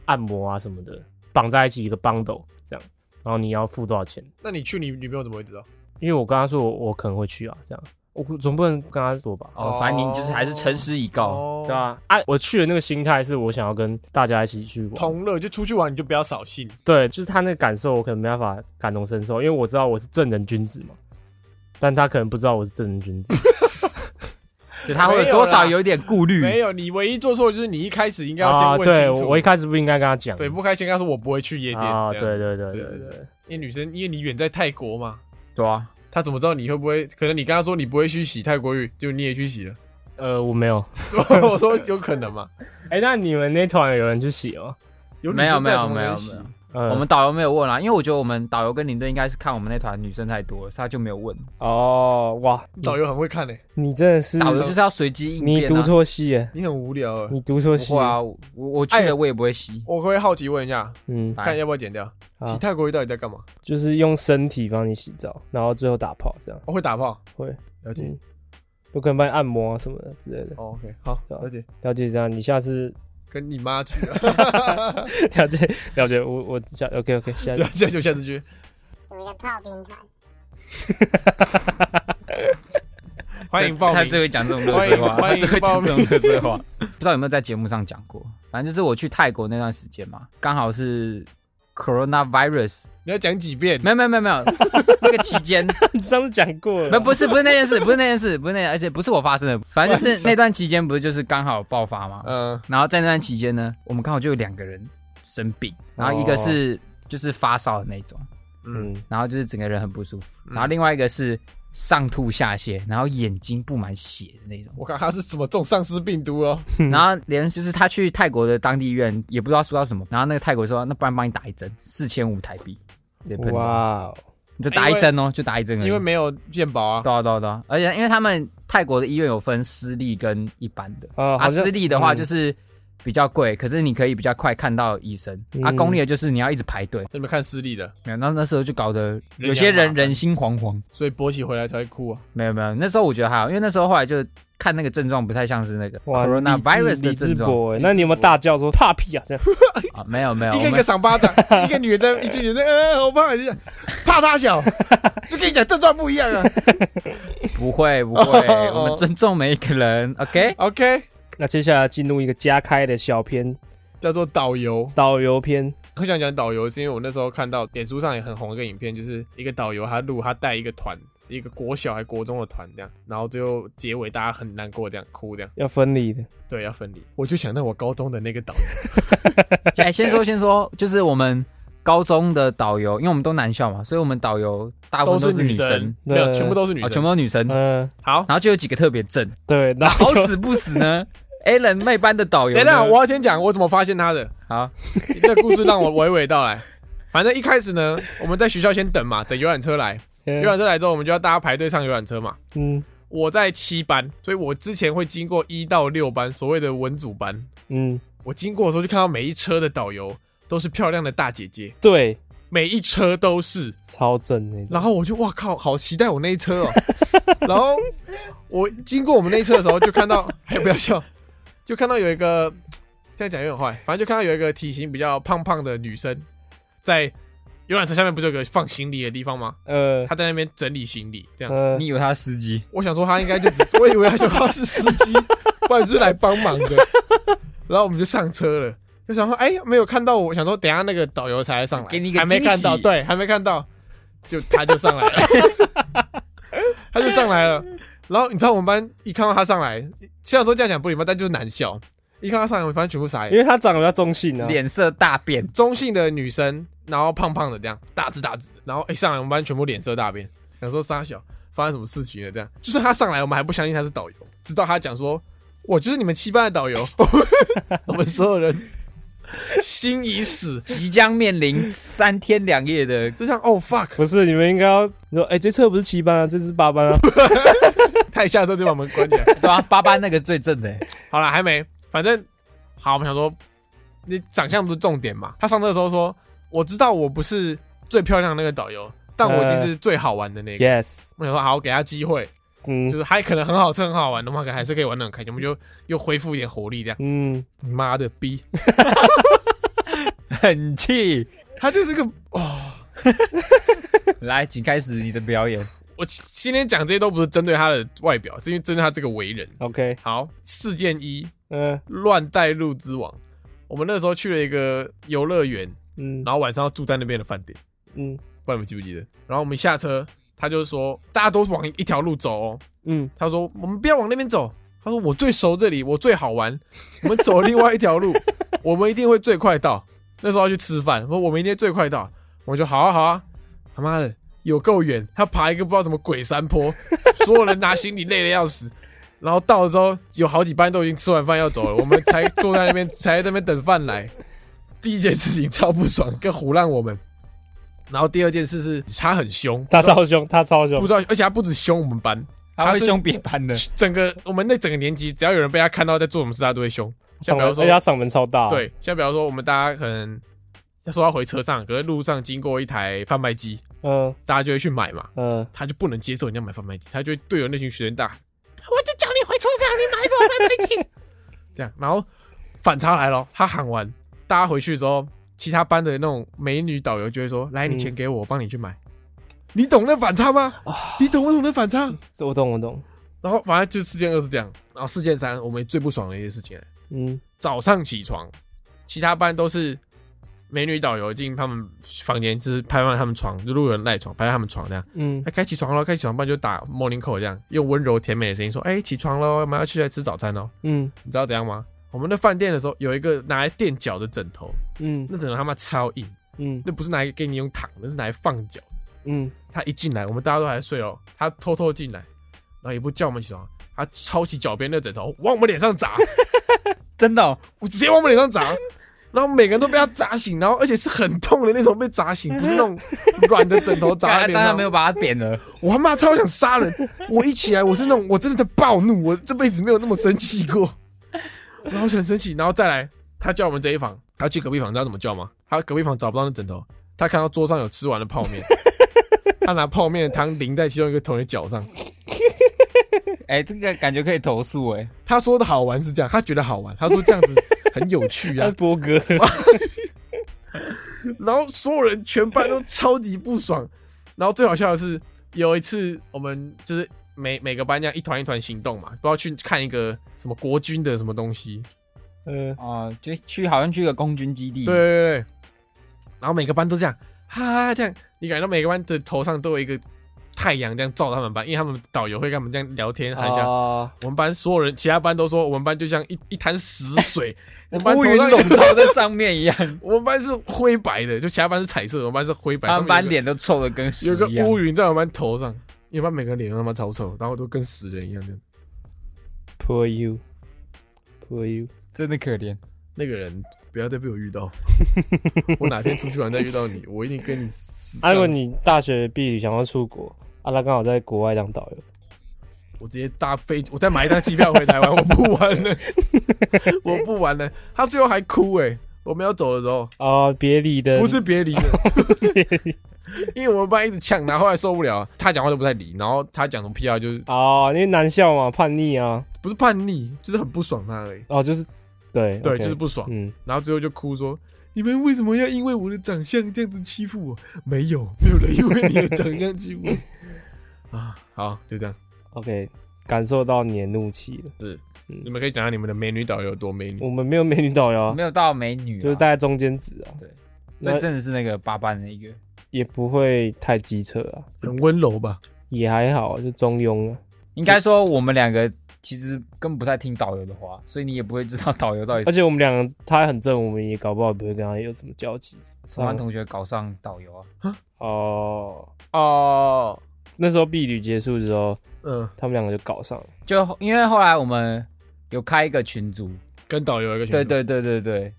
按摩啊什么的，绑在一起一个 bundle 这样，然后你要付多少钱？那你去，你女朋友怎么会知道？因为我跟他说我我可能会去啊，这样我总不能跟他说吧。哦，反正你就是还是诚实以告。哦对啊，啊，我去的那个心态是我想要跟大家一起去玩，同乐就出去玩，你就不要扫兴。对，就是他那个感受，我可能没办法感同身受，因为我知道我是正人君子嘛，但他可能不知道我是正人君子。就他会多少有点顾虑。没有，你唯一做错的就是你一开始应该要啊，先问对，清楚。我我一开始不应该跟他讲。对不开心跟他说我不会去夜店。啊，对对对对对，因为女生，因为你远在泰国嘛，对啊，他怎么知道你会不会？可能你跟他说你不会去洗泰国浴，就你也去洗了。呃，我没有。我说有可能嘛？哎，那你们那团有人去洗哦？有没有没有没有没有。呃我们导游没有问啦，因为我觉得我们导游跟领队应该是看我们那团女生太多了，所以他就没有问。哦，哇，导游很会看诶，你真的是导游就是要随机应变、啊。你读错戏耶，你很无聊啊。你读错戏不会。啊，我我去了我也不会吸。我会好奇问一下，嗯，看要不要剪掉？泰国浴到底在干嘛？就是用身体帮你洗澡，然后最后打泡，这样我会打泡，会，了解。嗯，有可能帮你按摩啊什么的之类的。哦 OK，好，了解。了解这样，你下次跟你妈去了，了解了解，我我下 OK OK 下下下就下次去。有一个炮兵团，欢迎报名他最。会讲这种乐色话，欢迎他最会讲这欢种乐色话。不知道有没有在节目上讲过？反正就是我去泰国那段时间嘛，刚好是 coronavirus，你要讲几遍？没有没有没有没有，那个期间，你上次讲过了，没有不是不是那件事，不是那件事，不是那件，而且不是我发生的，反正就是那段期间不是就是刚好爆发嘛。嗯，然后在那段期间呢，我们刚好就有两个人生病，然后一个是就是发烧的那种，嗯嗯，然后就是整个人很不舒服，嗯。然后另外一个是上吐下泻，然后眼睛布满血的那种。我看他是什么中丧尸病毒哦。然后连就是他去泰国的当地医院也不知道说到什么，然后那个泰国说那不然帮你打一针，四千五台币，哇，哦，你就打一针哦，就打一针而已。因为没有健保啊。对啊对啊对啊，而且因为他们泰国的医院有分私立跟一般的，啊，啊私立的话嗯就是比较贵，可是你可以比较快看到医生，啊嗯公立的就是你要一直排队，你们看私立的，没有那那时候就搞得有些人人心惶惶。所以勃起回来才会哭啊。没有没有，那时候我觉得还好，因为那时候后来就看那个症状不太像是那个哇 coronavirus 的症状那你有没有大叫说怕屁啊？这样 啊，没有没有，一个一个赏巴掌，一个女的，一群女的，呃，好怕，就讲怕他小，就跟你讲症状不一样啊。不会不会，哦我们尊重每一个人，OK？OK，那接下来进入一个加开的小篇叫做导游。导游篇，我想讲导游，是因为我那时候看到脸书上也很红一个影片，就是一个导游他录他带一个团，一个国小还国中的团这样，然后最后结尾大家很难过这样哭这样，要分离的，对，要分离。我就想到我高中的那个导游，哎，先说先说，就是我们高中的导游，因为我们都男校嘛，所以我们导游大部分都是女生，没有，对全部都是女生，全。部都是女生。嗯，好，然后就有几个特别正，对，然后好死不死呢，Alan 妹班的导游等，等下，我要先讲我怎么发现他的。好，这个故事让我娓娓道来。反正一开始呢，我们在学校先等嘛，等游览车来。游览车来之后，我们就要大家排队上游览车嘛。嗯我在七班，所以我之前会经过一到六班，所谓的文组班。嗯，我经过的时候就看到每一车的导游都是漂亮的大姐姐，对，每一车都是。超正那种，然后我就哇靠，好期待我那一车哦。然后我经过我们那一车的时候，就看到，哎，不要笑，就看到有一个这样讲有点坏，反正就看到有一个体型比较胖胖的女生，在游览车下面不是有个放行李的地方吗？呃她在那边整理行李，这样。呃你以为他是司机？我想说她应该就只，我以为她就她是司机，不然就是来帮忙的。然后我们就上车了，就想说，哎，没有看到我，想说等一下那个导游才来上来，给你一个还没看到，对，还没看到，就他就上来了，他就上来了。然后你知道我们班一看到他上来，虽然说这样讲不礼貌，但就是难笑。一看他上来，我们班全部傻眼。因为他长得比较中性啊，脸色大变，中性的女生，然后胖胖的这样，大只大只的，然后一上来我们班全部脸色大变，想说傻小发生什么事情了这样。就算他上来，我们还不相信他是导游，直到他讲说，我就是你们七班的导游，我们所有人 心已死，即将面临三天两夜的就像哦 fuck，不是你们应该要你说，哎，这车不是七班啊，这是八班啊，他一下车就把门关起来。对啊，八班那个最正的、欸，好了，还没，反正好，我们想说，你长相不是重点嘛？他上车的时候说，我知道我不是最漂亮的那个导游，但我一定是最好玩的那个。yes，我想说，好，给他机会，嗯就是还可能很好吃、很好玩的话，可能还是可以玩的很开心。我们就又恢复一点活力，这样。嗯，你妈的逼，很气。他就是个哇！来，请开始你的表演。我今天讲这些都不是针对他的外表，是因为针对他这个为人。，OK，好，事件一，嗯乱带路之王。我们那时候去了一个游乐园，嗯然后晚上要住在那边的饭店。嗯不知道你们记不记得？然后我们下车，他就说大家都往一条路走哦。嗯，他说我们不要往那边走。他说我最熟这里，我最好玩。我们走另外一条路，我们一定会最快到。那时候要去吃饭，说我们一定最快到。我就好啊好啊，他妈的有够远，他爬一个不知道什么鬼山坡，所有人拿行李累得要死。然后到了之后，有好几班都已经吃完饭要走了，我们才坐在那边，才在那边等饭来。第一件事情超不爽，跟胡烂我们。然后第二件事是他很凶，他超凶，他超凶。不，知道，而且他不止凶我们班，他会凶别班的，整个我们那整个年级，只要有人被他看到在做什么事，他都会凶。像比如说而且，他嗓门超大，，对，像比方说我们大家可能要说要回车上，可是路上经过一台贩卖机，嗯。大家就会去买嘛，嗯，他就不能接受人家买贩卖机，他就会对着那群学生大喊：“ 我就叫你回车上，你买什么贩卖机？” 这样，然后反差来了，他喊完，大家回去之后，其他班的那种美女导游就会说：“来，你钱给我，我帮你去买。”你懂那反差吗？你懂不懂那反差？这我懂我懂，然后反正就事件二是这样，然后事件三我们最不爽的一件事情，嗯早上起床，其他班都是美女导游进他们房间，就是拍完他们床，就路人赖床，拍拍他们床这样。嗯哎，该起床了，该起床，不然就打 morning call 这样，用温柔甜美的声音说：“哎，起床喽，我们要去来吃早餐喽。嗯”你知道怎样吗？我们的饭店的时候有一个拿来垫脚的枕头，嗯那枕头他妈超硬，嗯那不是拿来给你用躺，那是拿来放脚。嗯，他一进来，我们大家都还在睡哦，他偷偷进来，然后也不叫我们起床，他抄起脚边的枕头往我们脸上砸，真的哦、我直接往我们脸上砸，然后每个人都被他砸醒，然后而且是很痛的那种被砸醒，不是那种软的枕头砸在脸上当然没。有把他扁了。我他妈超想杀人！我一起来，我是那种我真的在暴怒，我这辈子没有那么生气过，然后很生气，然后再来，他叫我们这一房，他去隔壁房，你知道怎么叫吗？他隔壁房找不到那枕头，他看到桌上有吃完的泡面，他拿泡面的汤淋在其中一个同学脚上。哎、这个感觉可以投诉哎、他说的好玩是这样，他觉得好玩，他说这样子很有趣啊。波哥，然后所有人全班都超级不爽。然后最好笑的是，有一次我们就是每每个班这样一团一团行动嘛，不知道去看一个什么国军的什么东西。嗯啊、就去好像去个空军基地。对，对对。然后每个班都这样，哈哈这样，你感觉到每个班的头上都有一个太阳这样照他们班，因为他们导游会跟他们这样聊天喊一下。啊，我们班所有人，其他班都说我们班就像一一滩死水，我们班乌头上云笼罩在上面一样，我们班是灰白的，就其他班是彩色，我们班是灰白。他们班脸都臭的跟屎有个一样。乌云在我们班头上，因为班每个人脸都他妈超丑，然后都跟死人一样的。Poor you，Poor you，真的可怜。那个人不要再被我遇到，我哪天出去玩再遇到你，我一定跟你死。啊，如果你大学毕业想要出国，阿拉刚好在国外当导游，我直接搭飞，我再买一张机票回台湾，我不玩了，我不玩了。他最后还哭哎、我们要走的时候，啊，别离的。不是别离的，因为我们班一直呛然，后来受不了，他讲话都不太理，然后他讲什么屁话，就是哦，因为男校嘛，叛逆啊，不是叛逆，就是很不爽他而已。哦，就是对对就是不爽。嗯，然后最后就哭说：“你们为什么要因为我的长相这样子欺负我？没有，没有人因为你的长相欺负我。”啊，好，就这样。OK，感受到你的怒气了。是，嗯你们可以讲下你们的美女导游有多美女我。们没有美女导游啊没，有到美女啊，就是大概中间值啊，对，那最真的是那个八班的一个。也不会太机车啊，很温柔吧？也还好啊，就中庸啊。应该说我们两个其实根本不太听导游的话，所以你也不会知道导游到底而且我们两个他很正，我们也搞不好不会跟他有什么交集。什么班同学搞上导游啊。哦，哦，那时候避旅结束之后，嗯，他们两个就搞上了。就因为后来我们有开一个群组，跟导游一个群组，对对对对对，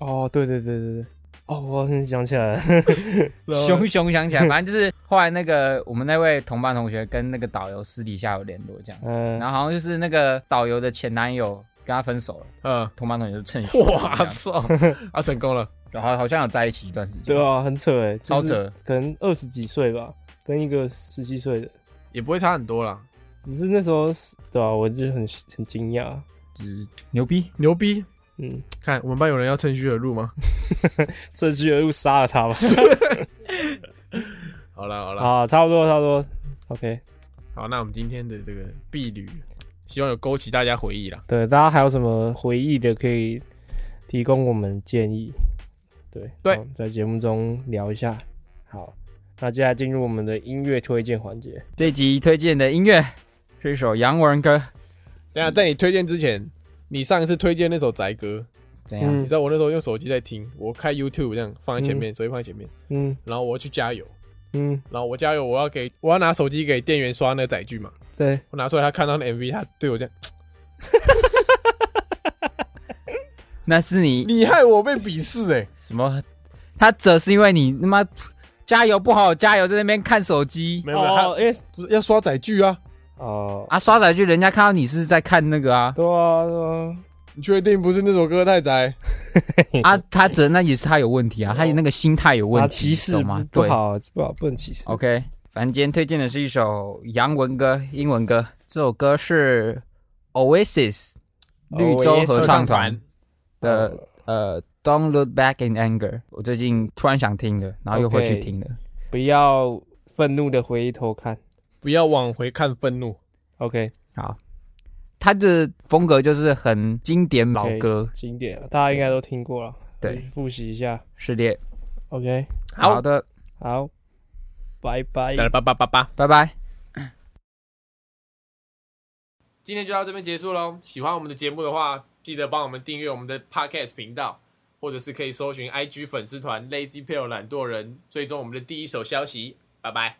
哦，对对对对对，哦，我好像想起来 熊熊想起来，反正就是后来那个我们那位同班同学跟那个导游私底下有联络这样，嗯，然后好像就是那个导游的前男友跟他分手了，嗯，同班同学就趁虚哇操，啊，成功了。然后好像有在一起一段时间，对啊，很扯哎，超扯，可能二十几岁吧，跟一个十七岁的，也不会差很多啦，只是那时候是，对啊，我就很很惊讶。就是牛逼。牛逼！嗯，看我们班有人要趁虚而入吗？趁虚而入杀了他吧。好了好了，啊，差不多差不多，OK。好，那我们今天的这个婢旅，希望有勾起大家回忆啦。对，大家还有什么回忆的可以提供我们建议？对对在节目中聊一下。好，那接下来进入我们的音乐推荐环节。这集推荐的音乐是一首洋文歌，等下，在你推荐之前，你上一次推荐那首宅歌，怎样？嗯。你知道我那时候用手机在听，我开 YouTube 这样放在前面，手机放在前面，嗯。然后我要去加油，嗯，然后我加油，我要给我要拿手机给店员刷那个载具嘛，对，我拿出来，他看到那 MV，他对我这样，那是你你害我被鄙视哎、什么？他则是因为你他妈加油不好，加油在那边看手机。没有没有，他哦，因为不是要刷载具啊，哦，啊，刷载剧，人家看到你是在看那个啊对啊对啊，你确定不是那首歌太宅？啊，他则那也是他有问题啊，他有那个心态有问啊，题，歧视懂吗？对不好，不好，不能歧视。OK，反正今天推荐的是一首洋文歌、英文歌。这首歌是 Oasis 绿洲合唱团的呃《Don't Look Back in Anger》，我最近突然想听的，然后又回去听了。不要愤怒的回头看。不要往回看愤怒。OK，好，他的风格就是很经典老歌，经典，大家应该都听过了。对，复习一下。是的。OK，好好的，好，拜拜。来八八八八，拜拜。今天就到这边结束喽。喜欢我们的节目的话，记得帮我们订阅我们的 Podcast 频道，或者是可以搜寻 IG 粉丝团 Lazy p a l e 懒惰人，追踪我们的第一手消息。拜拜。